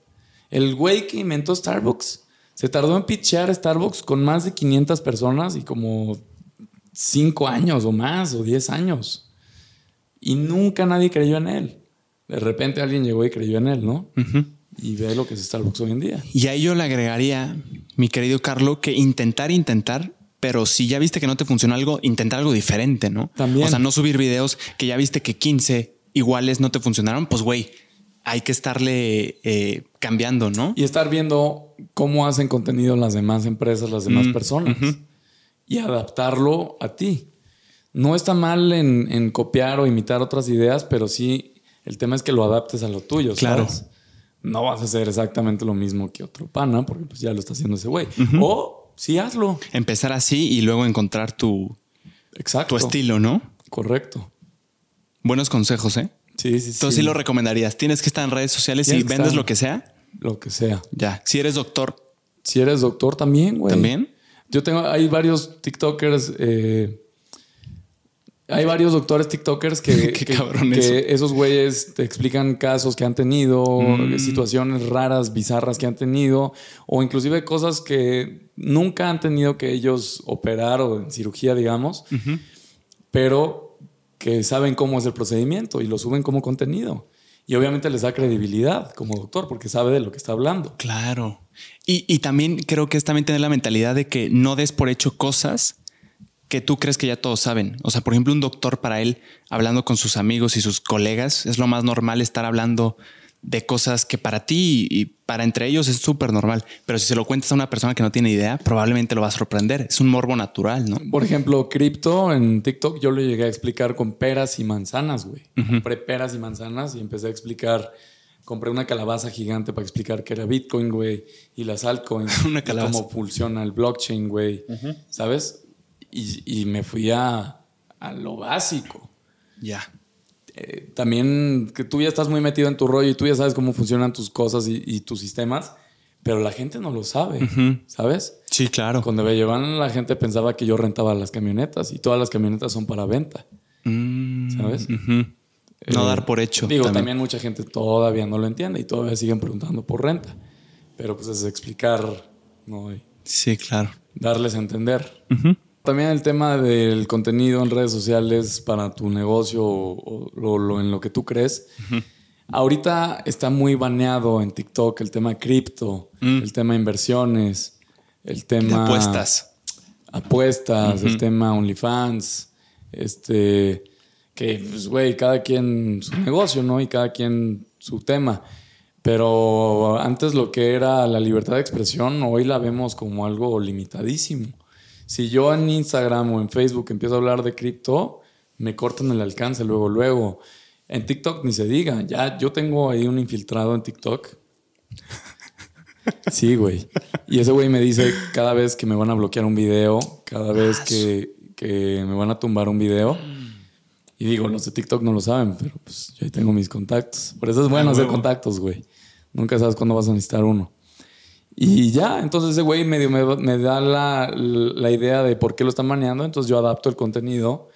El güey que inventó Starbucks se tardó en pitchear Starbucks con más de 500 personas y como 5 años o más o 10 años. Y nunca nadie creyó en él. De repente alguien llegó y creyó en él, ¿no? Y ve lo que es Starbucks hoy en día. Y ahí yo le agregaría, mi querido Carlo, que intentar, intentar, pero si ya viste que no te funciona algo, intentar algo diferente, ¿no? También. O sea, no subir videos que ya viste que 15 iguales no te funcionaron, pues güey, hay que estarle eh, cambiando, ¿no? Y estar viendo cómo hacen contenido las demás empresas, las demás mm, personas y adaptarlo a ti. No está mal en, copiar o imitar otras ideas, pero sí el tema es que lo adaptes a lo tuyo. Claro no vas a hacer exactamente lo mismo que otro pana, porque pues ya lo está haciendo ese güey. O sí hazlo. Empezar así y luego encontrar tu, Exacto. tu estilo, ¿no? Correcto. Buenos consejos, ¿eh? Sí, sí, sí. Entonces sí lo recomendarías. Tienes que estar en redes sociales y vendes lo que sea. Lo que sea. Ya. Si eres doctor. Si eres doctor también, güey. También. Yo tengo, hay varios TikTokers eh, hay varios doctores TikTokers que, que, esos güeyes te explican casos que han tenido, mm. situaciones raras, bizarras que han tenido, o inclusive cosas que nunca han tenido que ellos operar o en cirugía, digamos, pero que saben cómo es el procedimiento y lo suben como contenido. Y obviamente les da credibilidad como doctor porque sabe de lo que está hablando. Claro. Y, y también creo que es también tener la mentalidad de que no des por hecho cosas que tú crees que ya todos saben. O sea, por ejemplo, un doctor para él, hablando con sus amigos y sus colegas, es lo más normal estar hablando de cosas que para ti y para entre ellos es súper normal. Pero si se lo cuentas a una persona que no tiene idea, probablemente lo va a sorprender. Es un morbo natural, ¿no? Por ejemplo, cripto en TikTok yo lo llegué a explicar con peras y manzanas, güey. Compré peras y manzanas y empecé a explicar. Compré una calabaza gigante para explicar qué era Bitcoin, güey, y las altcoins. una calabaza. cómo funciona el blockchain, güey. ¿Sabes? Y, me fui a, lo básico. Ya. Eh, también que tú ya estás muy metido en tu rollo y tú ya sabes cómo funcionan tus cosas y, tus sistemas, pero la gente no lo sabe, ¿sabes? Sí, claro. Cuando me llevan, la gente pensaba que yo rentaba las camionetas y todas las camionetas son para venta, mm, ¿sabes? no dar por hecho. Digo, también. mucha gente todavía no lo entiende y todavía siguen preguntando por renta. pero pues es explicar, ¿no? sí, claro. Darles a entender. También el tema del contenido en redes sociales para tu negocio o, lo, en lo que tú crees. Ahorita está muy baneado en TikTok el tema cripto, mm. el tema inversiones, el tema... apuestas. Apuestas, el tema OnlyFans, este... Que, pues, güey, cada quien su negocio, ¿no? Y cada quien su tema. Pero antes lo que era la libertad de expresión, hoy la vemos como algo limitadísimo. Si yo en Instagram o en Facebook empiezo a hablar de cripto, me cortan el alcance luego, luego. En TikTok ni se diga. Ya yo tengo ahí un infiltrado en TikTok. Sí, güey. Y ese güey me dice cada vez que me van a bloquear un video, cada vez que, que me van a tumbar un video. Y digo, los de TikTok no lo saben, pero pues yo ahí tengo mis contactos. Por eso es bueno hacer contactos, güey. Nunca sabes cuándo vas a necesitar uno. Y ya, entonces ese güey medio me, da la, idea de por qué lo están maneando. Entonces yo adapto el contenido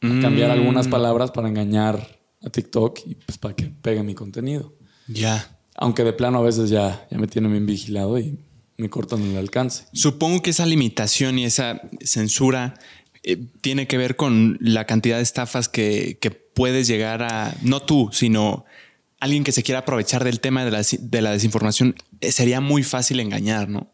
a cambiar algunas mm. palabras para engañar a TikTok y pues para que pegue mi contenido. Ya. Aunque de plano a veces ya, ya me tienen bien vigilado y me cortan el alcance. Supongo que esa limitación y esa censura eh, tiene que ver con la cantidad de estafas que, que puedes llegar a, no tú, sino alguien que se quiera aprovechar del tema de la, de la desinformación, sería muy fácil engañar, ¿no?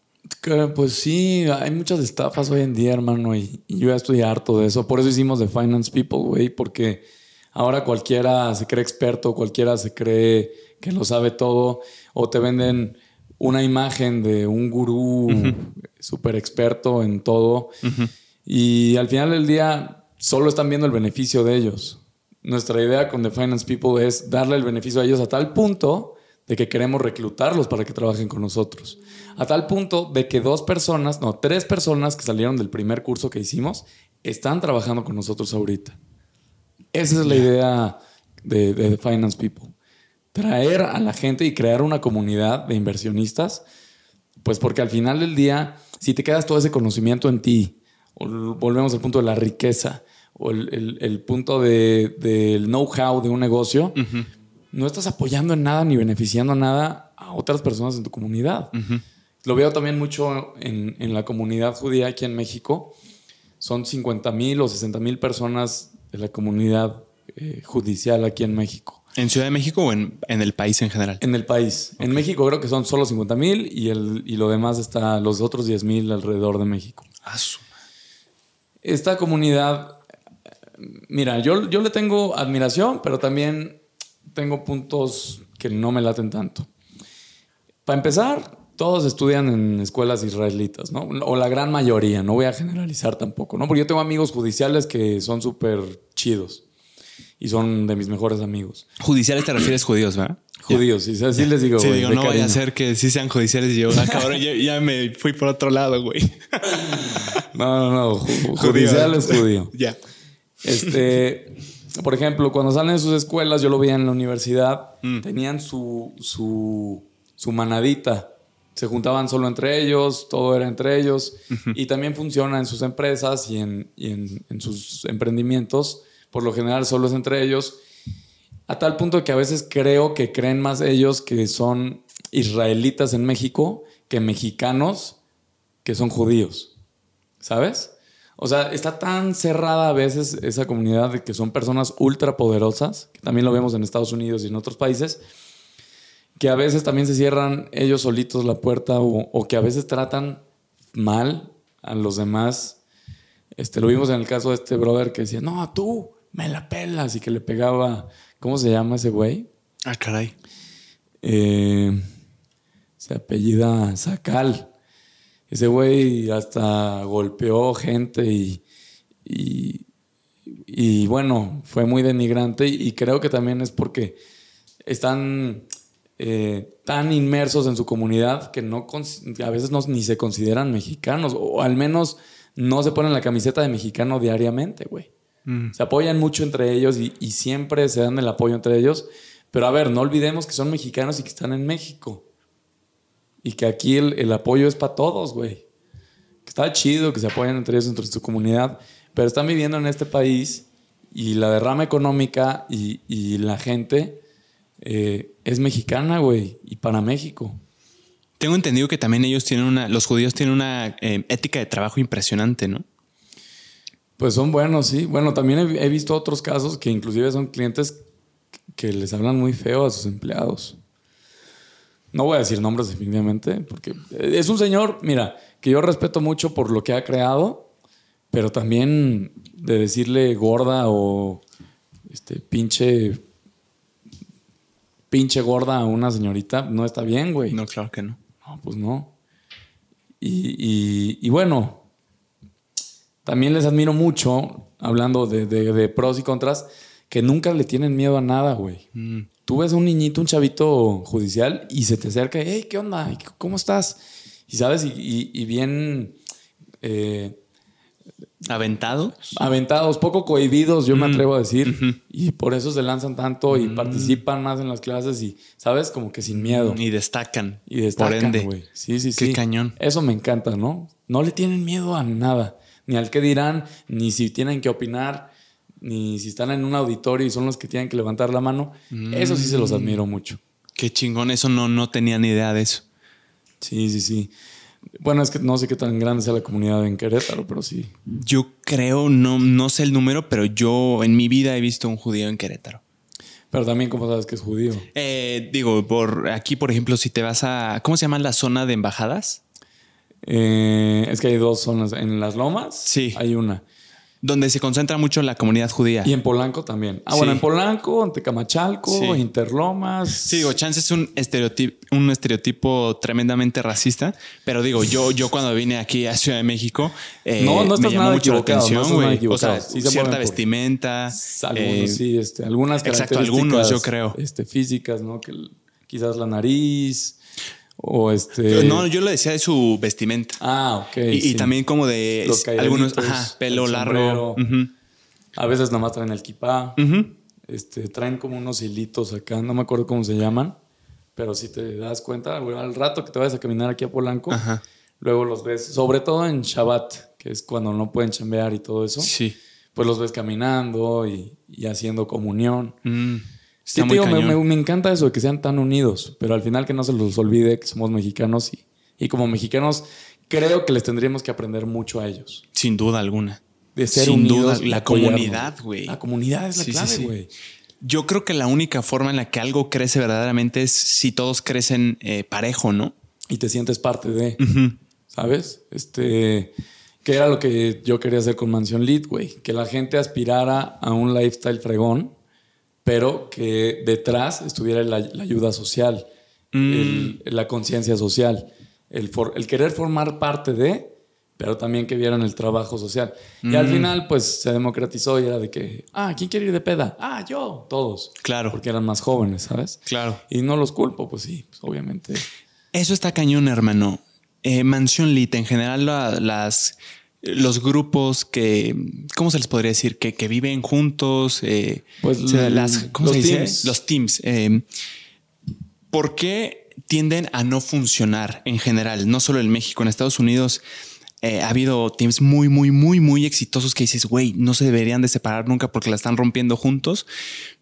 Pues sí, hay muchas estafas hoy en día, hermano, y, yo ya estoy harto de eso. Por eso hicimos The Finance People, güey, porque ahora cualquiera se cree experto, cualquiera se cree que lo sabe todo, o te venden una imagen de un gurú súper experto en todo, y al final del día solo están viendo el beneficio de ellos nuestra idea con The Finance People es darle el beneficio a ellos a tal punto de que queremos reclutarlos para que trabajen con nosotros. A tal punto de que dos personas, no, tres personas que salieron del primer curso que hicimos están trabajando con nosotros ahorita. Esa es la idea de, The Finance People. Traer a la gente y crear una comunidad de inversionistas, pues porque al final del día, si te quedas todo ese conocimiento en ti, volvemos al punto de la riqueza, o el, punto del know-how de un negocio, no estás apoyando en nada ni beneficiando nada a otras personas en tu comunidad. Lo veo también mucho en, la comunidad judía aquí en México. Son 50 mil o 60 mil personas de la comunidad eh, judicial aquí en México. ¿En Ciudad de México o en, el país en general? En el país. En México creo que son solo 50 mil y, y lo demás está, los otros 10 mil alrededor de México. Ah, Esta comunidad mira, yo, yo le tengo admiración, pero también tengo puntos que no me laten tanto. Para empezar, todos estudian en escuelas israelitas, ¿no? O la gran mayoría, no voy a generalizar tampoco, ¿no? Porque yo tengo amigos judiciales que son súper chidos y son de mis mejores amigos. Judiciales te refieres judíos, ¿verdad? Judíos, sí, así les digo. Sí, digo, no voy a hacer que sí sean judiciales y yo, ah, cabrón, ya, me fui por otro lado, güey. No, no, no, judicial es judío. Ya. Este, por ejemplo, cuando salen de sus escuelas, yo lo veía en la universidad, mm. tenían su, su, su, manadita. Se juntaban solo entre ellos, todo era entre ellos. Y también funciona en sus empresas y, en, y en, en, sus emprendimientos. Por lo general, solo es entre ellos. A tal punto que a veces creo que creen más ellos que son israelitas en México que mexicanos que son judíos. ¿Sabes? O sea, está tan cerrada a veces esa comunidad de que son personas ultra poderosas, que también lo vemos en Estados Unidos y en otros países, que a veces también se cierran ellos solitos la puerta o, que a veces tratan mal a los demás. Este, lo vimos en el caso de este brother que decía, no, tú me la pelas y que le pegaba, ¿cómo se llama ese güey? Ah, caray. Eh, se apellida Sacal ese güey hasta golpeó gente y, y, bueno, fue muy denigrante y creo que también es porque están eh, tan inmersos en su comunidad que no a veces no, ni se consideran mexicanos o al menos no se ponen la camiseta de mexicano diariamente, güey. Mm. Se apoyan mucho entre ellos y, y siempre se dan el apoyo entre ellos. Pero a ver, no olvidemos que son mexicanos y que están en México. Y que aquí el, apoyo es para todos, güey. Está chido que se apoyen entre ellos, entre su comunidad, pero están viviendo en este país y la derrama económica y, la gente eh, es mexicana, güey, y para México. Tengo entendido que también ellos tienen una, los judíos tienen una eh, ética de trabajo impresionante, ¿no? Pues son buenos, sí. Bueno, también he, he, visto otros casos que inclusive son clientes que les hablan muy feo a sus empleados. No voy a decir nombres definitivamente, porque es un señor, mira, que yo respeto mucho por lo que ha creado, pero también de decirle gorda o este pinche pinche gorda a una señorita no está bien, güey. No, claro que no. No, pues no. Y, y, bueno, también les admiro mucho, hablando de, de, pros y contras, que nunca le tienen miedo a nada, güey. Mm. Tú ves a un niñito, un chavito judicial, y se te acerca, hey, ¿qué onda? ¿Cómo estás? Y sabes, y, y bien eh, ¿Aventados? Aventados, poco cohibidos, yo me mm, atrevo a decir. Y por eso se lanzan tanto y mm. participan más en las clases y, ¿sabes? Como que sin miedo. Y destacan. Y destacan, güey. Sí, sí, sí. Qué cañón. Eso me encanta, ¿no? No le tienen miedo a nada. Ni al que dirán, ni si tienen que opinar, ni si están en un auditorio y son los que tienen que levantar la mano. Eso sí se los mm. admiro mucho. Qué chingón. Eso no, no tenía ni idea de eso. Sí, sí, sí. Bueno, es que no sé qué tan grande sea la comunidad en Querétaro, pero sí. Yo creo, no, no sé el número, pero yo en mi vida he visto un judío en Querétaro. Pero también, ¿cómo sabes que es judío? Eh, digo, por aquí, por ejemplo, si te vas a. ¿Cómo se llama la zona de embajadas? Eh, es que hay dos zonas. En las lomas sí. hay una donde se concentra mucho la comunidad judía. Y en Polanco también. Ah, bueno, en Polanco, en Tecamachalco, Interlomas. Sí, digo, Chance es un estereotipo, un estereotipo tremendamente racista, pero digo, yo, yo cuando vine aquí a Ciudad de México, eh, no, no me llamó mucho la atención, güey. o sea, cierta vestimenta. Algunos, eh, sí, este, algunas Exacto, algunos yo creo. Este, físicas, ¿no? Que quizás la nariz, o este. No, yo lo decía de su vestimenta. Ah, ok. Y, también como de algunos, ajá, pelo largo. A veces nomás traen el kipá. este, traen como unos hilitos acá, no me acuerdo cómo se llaman. Pero si te das cuenta, al rato que te vayas a caminar aquí a Polanco, luego los ves, sobre todo en Shabbat, que es cuando no pueden chambear y todo eso. Sí. Pues los ves caminando y, haciendo comunión. Mm. Sí, tío, me, encanta eso de que sean tan unidos, pero al final que no se los olvide que somos mexicanos y, y como mexicanos creo que les tendríamos que aprender mucho a ellos. Sin duda alguna. De ser Sin unidos. Duda, la comunidad, güey. La comunidad es la clave, güey. Yo creo que la única forma en la que algo crece verdaderamente es si todos crecen eh, parejo, ¿no? Y te sientes parte de, ¿sabes? Este, que era lo que yo quería hacer con Mansión Lead, güey. Que la gente aspirara a un lifestyle fregón pero que detrás estuviera la, ayuda social, mm. la conciencia social, el, el, querer formar parte de, pero también que vieran el trabajo social. Y al mm. final, pues se democratizó y era de que, ah, ¿quién quiere ir de peda? Ah, yo, todos. Claro. Porque eran más jóvenes, ¿sabes? Claro. Y no los culpo, pues sí, pues obviamente. Eso está cañón, hermano. Eh, Mansión Lit, en general, las los grupos que, ¿cómo se les podría decir? Que, que viven juntos, eh, pues las, ¿cómo los se dice? Teams. Los teams. Eh, ¿Por qué tienden a no funcionar en general? No solo en México, en Estados Unidos eh, ha habido teams muy, muy, muy, muy exitosos que dices, güey, no se deberían de separar nunca porque la están rompiendo juntos.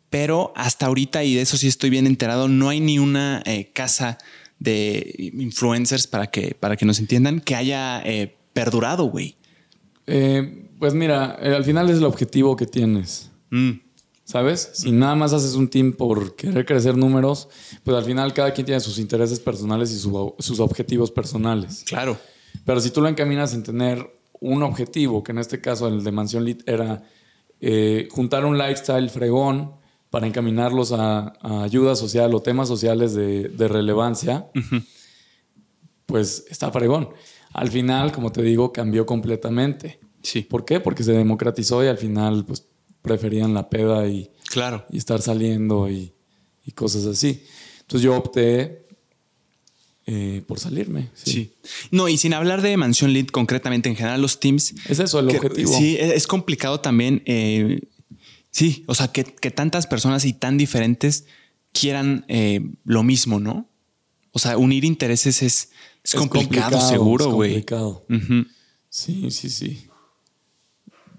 Pero hasta ahorita, y de eso sí estoy bien enterado, no hay ni una casa de influencers para que, para que nos entiendan que haya perdurado, güey. Eh, pues mira, eh, al final es el objetivo que tienes. Mm. ¿Sabes? Si nada más haces un team por querer crecer números, pues al final cada quien tiene sus intereses personales y sus objetivos personales. Claro. Pero si tú lo encaminas en tener un objetivo, que en este caso el de Mansión Lit era eh, juntar un lifestyle fregón para encaminarlos a, ayuda social o temas sociales de, relevancia, pues está fregón. Al final, como te digo, cambió completamente. Sí. ¿Por qué? Porque se democratizó y al final, pues, preferían la peda y, claro. y estar saliendo y, cosas así. Entonces yo opté eh, por salirme. Sí. No, y sin hablar de Mansión Lead concretamente, en general los teams. Es eso el objetivo. Sí, es complicado también. Eh, sí, o sea, que, tantas personas y tan diferentes quieran eh, lo mismo, ¿no? O sea, unir intereses es, es, complicado, seguro, güey. Es complicado. Sí, sí, sí.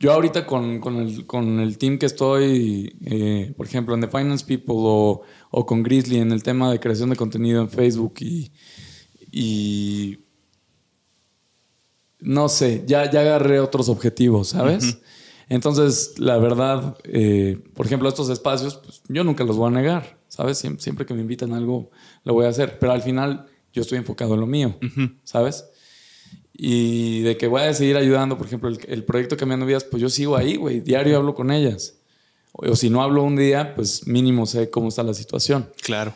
Yo ahorita con, el, team que estoy, eh, por ejemplo, en The Finance People o, con Grizzly en el tema de creación de contenido en Facebook y, y no sé, ya, ya agarré otros objetivos, ¿sabes? Entonces, la verdad, eh, por ejemplo, estos espacios, pues, yo nunca los voy a negar, ¿sabes? Siempre, que me invitan a algo, lo voy a hacer, pero al final yo estoy enfocado en lo mío, ¿sabes? Y de que voy a seguir ayudando, por ejemplo, el, proyecto Cambiando Vidas, pues yo sigo ahí, güey, diario hablo con ellas. O, si no hablo un día, pues mínimo sé cómo está la situación. Claro.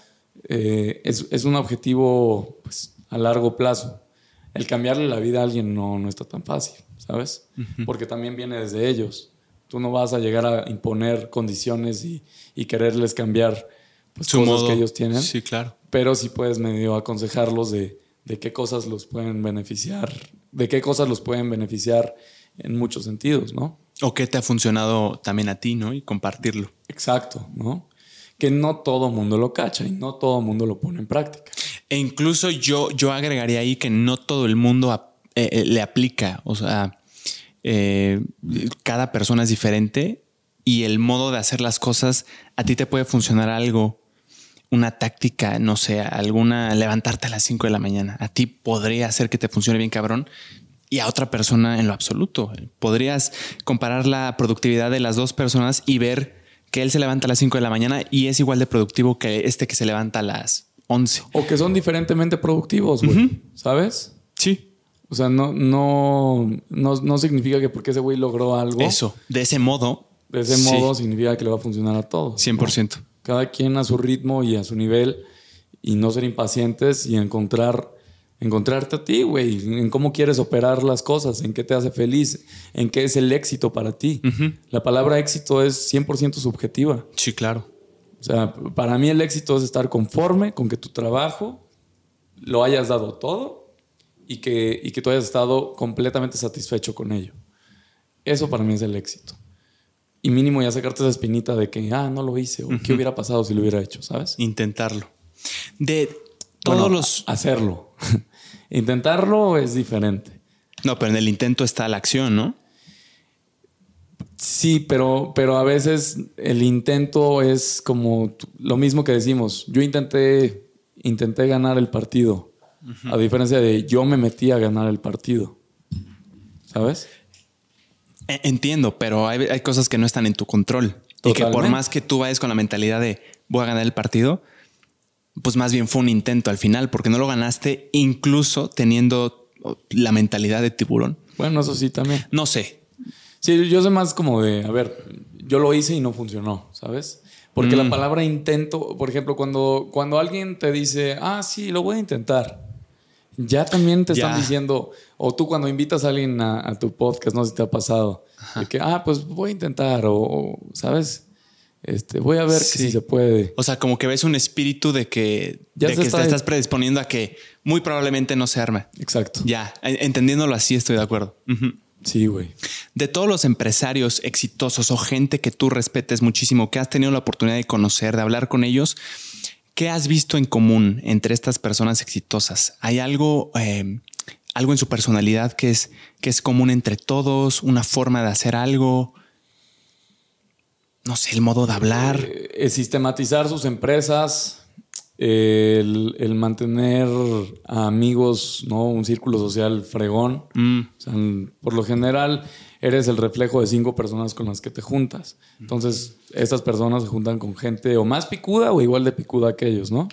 Eh, es, es, un objetivo pues, a largo plazo el cambiarle la vida a alguien no, no está tan fácil, ¿sabes? Porque también viene desde ellos. Tú no vas a llegar a imponer condiciones y, quererles cambiar pues, cosas que ellos tienen. Sí, claro. Pero sí puedes medio aconsejarlos de, de qué cosas los pueden beneficiar, de qué cosas los pueden beneficiar en muchos sentidos, ¿no? O qué te ha funcionado también a ti, ¿no? Y compartirlo. Exacto, ¿no? Que no todo mundo lo cacha y no todo mundo lo pone en práctica. E incluso yo, yo agregaría ahí que no todo el mundo eh, eh, le aplica. O sea, eh, cada persona es diferente y el modo de hacer las cosas, a ti te puede funcionar algo, una táctica, no sé, alguna, levantarte a las 5 de la mañana. A ti podría hacer que te funcione bien cabrón y a otra persona en lo absoluto. Podrías comparar la productividad de las dos personas y ver que él se levanta a las 5 de la mañana y es igual de productivo que este que se levanta a las 11. O que son diferentemente productivos, güey. ¿Sabes? Sí. O sea, no, no, no, significa que porque ese güey logró algo. Eso, de ese modo. De ese modo significa que le va a funcionar a todos. 100%. Cada quien a su ritmo y a su nivel y no ser impacientes y encontrar, encontrarte a ti, güey, en cómo quieres operar las cosas, en qué te hace feliz, en qué es el éxito para ti. La palabra éxito es 100% subjetiva. Sí, claro. O sea, para mí el éxito es estar conforme con que tu trabajo lo hayas dado todo y que, y que tú hayas estado completamente satisfecho con ello. Eso para mí es el éxito. Y mínimo ya sacarte esa espinita de que, ah, no lo hice, o qué hubiera pasado si lo hubiera hecho, ¿sabes? Intentarlo. De todos los. Hacerlo. Intentarlo es diferente. No, pero en el intento está la acción, ¿no? Sí, pero, pero a veces el intento es como lo mismo que decimos. Yo intenté, intenté ganar el partido, a diferencia de yo me metí a ganar el partido. ¿Sabes? E, entiendo, pero hay, cosas que no están en tu control. Y que por más que tú vayas con la mentalidad de voy a ganar el partido, pues más bien fue un intento al final, porque no lo ganaste incluso teniendo la mentalidad de tiburón. Bueno, eso sí también. No sé, Sí, yo sé más como de, a ver, yo lo hice y no funcionó, ¿sabes? Porque la mm. palabra intento, por ejemplo, cuando, cuando alguien te dice, ah, sí, lo voy a intentar, ya también te están diciendo, o tú cuando invitas a alguien a, tu podcast, no sé si te ha pasado, de que, ah, pues voy a intentar, o, ¿sabes? Este, voy a ver si se puede. O sea, como que ves un espíritu de que, ya que te estás predisponiendo a que muy probablemente no se arme. Exacto. Ya, entendiéndolo así, estoy de acuerdo. Sí, güey. De todos los empresarios exitosos o gente que tú respetes muchísimo, que has tenido la oportunidad de conocer, de hablar con ellos, ¿qué has visto en común entre estas personas exitosas? ¿Hay algo, eh, algo en su personalidad que es, que es común entre todos? ¿Una forma de hacer algo? No sé, el modo de hablar. Eh, sistematizar sus empresas, el, mantener amigos, ¿no? Un círculo social fregón. Mm. por lo general, eres el reflejo de cinco personas con las que te juntas. Entonces, estas personas se juntan con gente o más picuda o igual de picuda que ellos, ¿no?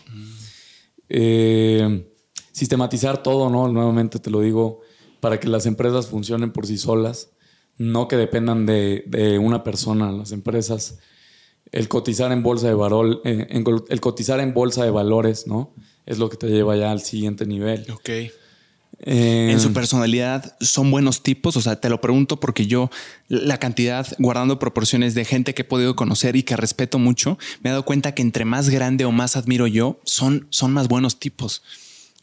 Eh, sistematizar todo, ¿no? Nuevamente te lo digo, para que las empresas funcionen por sí solas, no que dependan de, de una persona, las empresas el cotizar en bolsa de valor, eh, el cotizar en bolsa de valores, ¿no? Es lo que te lleva ya al siguiente nivel. Ok. Eh, en su personalidad son buenos tipos, o sea, te lo pregunto porque yo la cantidad, guardando proporciones de gente que he podido conocer y que respeto mucho, me he dado cuenta que entre más grande o más admiro yo, son, son más buenos tipos.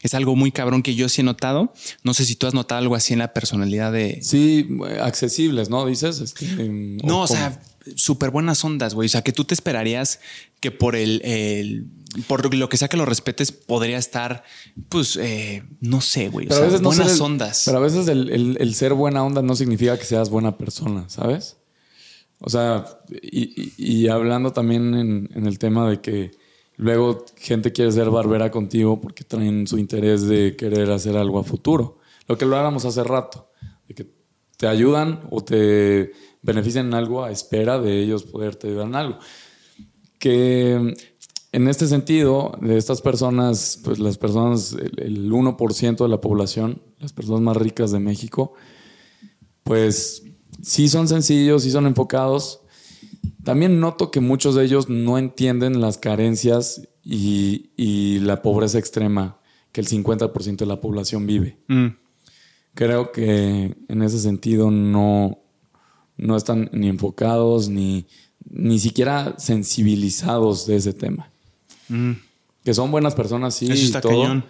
Es algo muy cabrón que yo sí he notado. No sé si tú has notado algo así en la personalidad de... Sí, accesibles, ¿no? Dices. Este, no, o sea, súper buenas ondas, güey. O sea, que tú te esperarías que por el, por lo que sea que lo respetes, podría estar, pues, eh, no sé, güey. O sea, buenas ondas. Pero a veces el, ser buena onda no significa que seas buena persona, ¿sabes? O sea, y, hablando también en, el tema de que Luego, gente quiere ser barbera contigo porque traen su interés de querer hacer algo a futuro. Lo que lo hagamos hace rato, de que te ayudan o te benefician en algo a espera de ellos poderte ayudar en algo. Que en este sentido, de estas personas, pues las personas, el 1% de la población, las personas más ricas de México, pues sí son sencillos, sí son enfocados. También noto que muchos de ellos no entienden las carencias y, la pobreza extrema que el 50% de la población vive. Mm. Creo que en ese sentido no, no están ni enfocados ni, ni siquiera sensibilizados de ese tema. Mm. Que son buenas personas, sí, todo,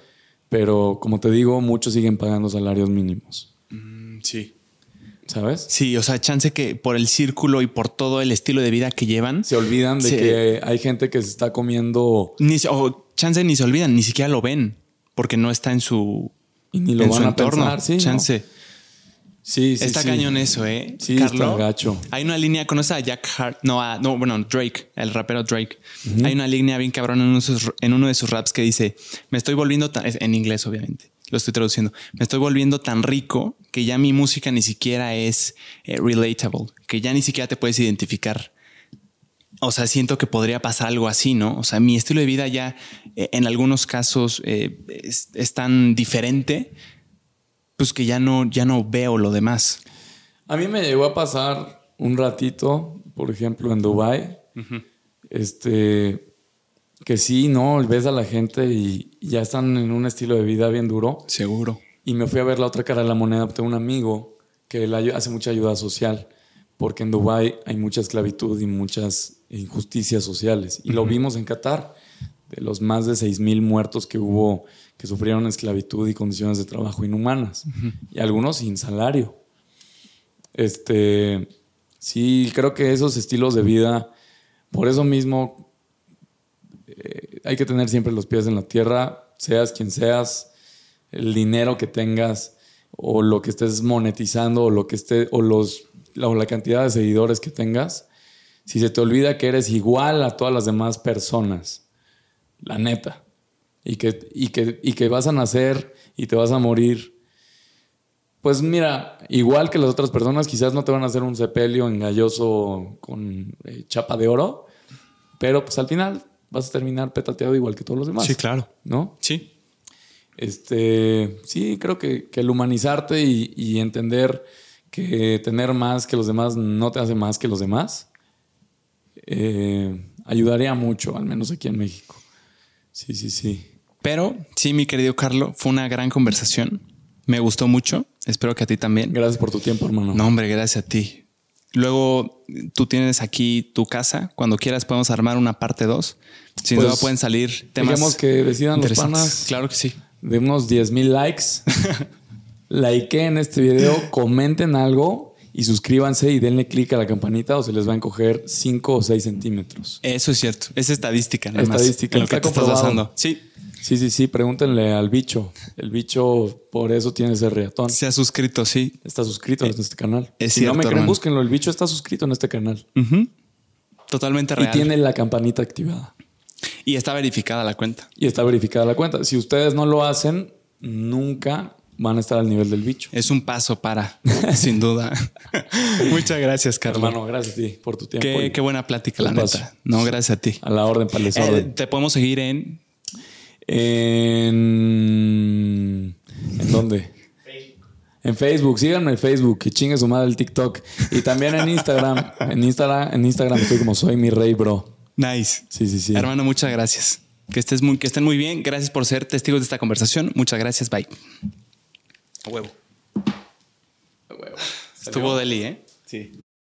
pero como te digo, muchos siguen pagando salarios mínimos. Mm, sí. ¿Sabes? Sí, o sea, chance que por el círculo y por todo el estilo de vida que llevan. Se olvidan de que hay gente que se está comiendo. Ni, o chance ni se olvidan, ni siquiera lo ven, porque no está en su. Y ni lo van a entorno. Pensar, sí, chance. Sí, sí. Está cañón eso, ¿eh? Sí, Carlos, gacho. Hay una línea, ¿conoces a Jack Hart? No, a, no, bueno, Drake, el rapero Drake. Hay una línea bien cabrón en uno, de sus, en uno de sus raps que dice: Me estoy volviendo tan. En inglés, obviamente lo estoy traduciendo. Me estoy volviendo tan rico que ya mi música ni siquiera es eh, relatable, que ya ni siquiera te puedes identificar. O sea, siento que podría pasar algo así, ¿no? O sea, mi estilo de vida ya eh, en algunos casos eh, es, tan diferente, pues que ya no, ya no veo lo demás. A mí me llegó a pasar un ratito, por ejemplo, en Dubai. Este, que sí, no, ves a la gente y ya están en un estilo de vida bien duro. Seguro. Y me fui a ver la otra cara de la moneda. Tengo un amigo que hace mucha ayuda social, porque en Dubái hay mucha esclavitud y muchas injusticias sociales. Y lo vimos en Qatar, de los más de 6.000 muertos que hubo que sufrieron esclavitud y condiciones de trabajo inhumanas. Y algunos sin salario. Este, sí, creo que esos estilos de vida, por eso mismo eh, hay que tener siempre los pies en la tierra, seas quien seas, el dinero que tengas o lo que estés monetizando o lo que esté o los o la cantidad de seguidores que tengas, si se te olvida que eres igual a todas las demás personas, la neta, y que, y que, y que vas a nacer y te vas a morir, pues mira, igual que las otras personas, quizás no te van a hacer un sepelio engalloso con eh, chapa de oro, pero pues al final vas a terminar petateado igual que todos los demás. Sí, claro. ¿No? Sí. Este, sí, creo que, el humanizarte y, entender que tener más que los demás no te hace más que los demás, eh, ayudaría mucho, al menos aquí en México. Sí, sí, sí. Pero sí, mi querido Carlos, fue una gran conversación. Me gustó mucho. Espero que a ti también. Gracias por tu tiempo, hermano. No, hombre, gracias a ti. Luego tú tienes aquí tu casa. Cuando quieras podemos armar una parte 2. Sin duda pues, pueden salir temas. Digamos que decidan los panas. Claro que sí. De unos 10 mil likes. en este video, comenten algo y suscríbanse y denle clic a la campanita o se les va a encoger 5 o 6 centímetros. Eso es cierto. Es estadística. estadística. lo que te estás basando. Sí. Sí, sí, sí, pregúntenle al bicho. El bicho por eso tiene ese reatón. Se ha suscrito, sí. Está suscrito en este canal. Es si cierto, no me creen, búsquenlo. El bicho está suscrito en este canal. Totalmente real. Y tiene la campanita activada. Y está verificada la cuenta. Y está verificada la cuenta. Si ustedes no lo hacen, nunca van a estar al nivel del bicho. Es un paso para, sin duda. Muchas gracias, Carlos. Hermano, gracias a ti por tu tiempo. Qué, buena plática, la neta. No, gracias a ti. A la orden para el eh, te podemos seguir en en. ¿En dónde? En Facebook, síganme en Facebook, que chingue su madre el TikTok. Y también en Instagram. En Instagram, en Instagram estoy como soy mi rey, bro. Nice. Sí, sí, sí. Hermano, muchas gracias. Que estés muy, que estén muy bien. Gracias por ser testigos de esta conversación. Muchas gracias. Bye. A huevo. A huevo. Estuvo deli, ¿eh? Sí.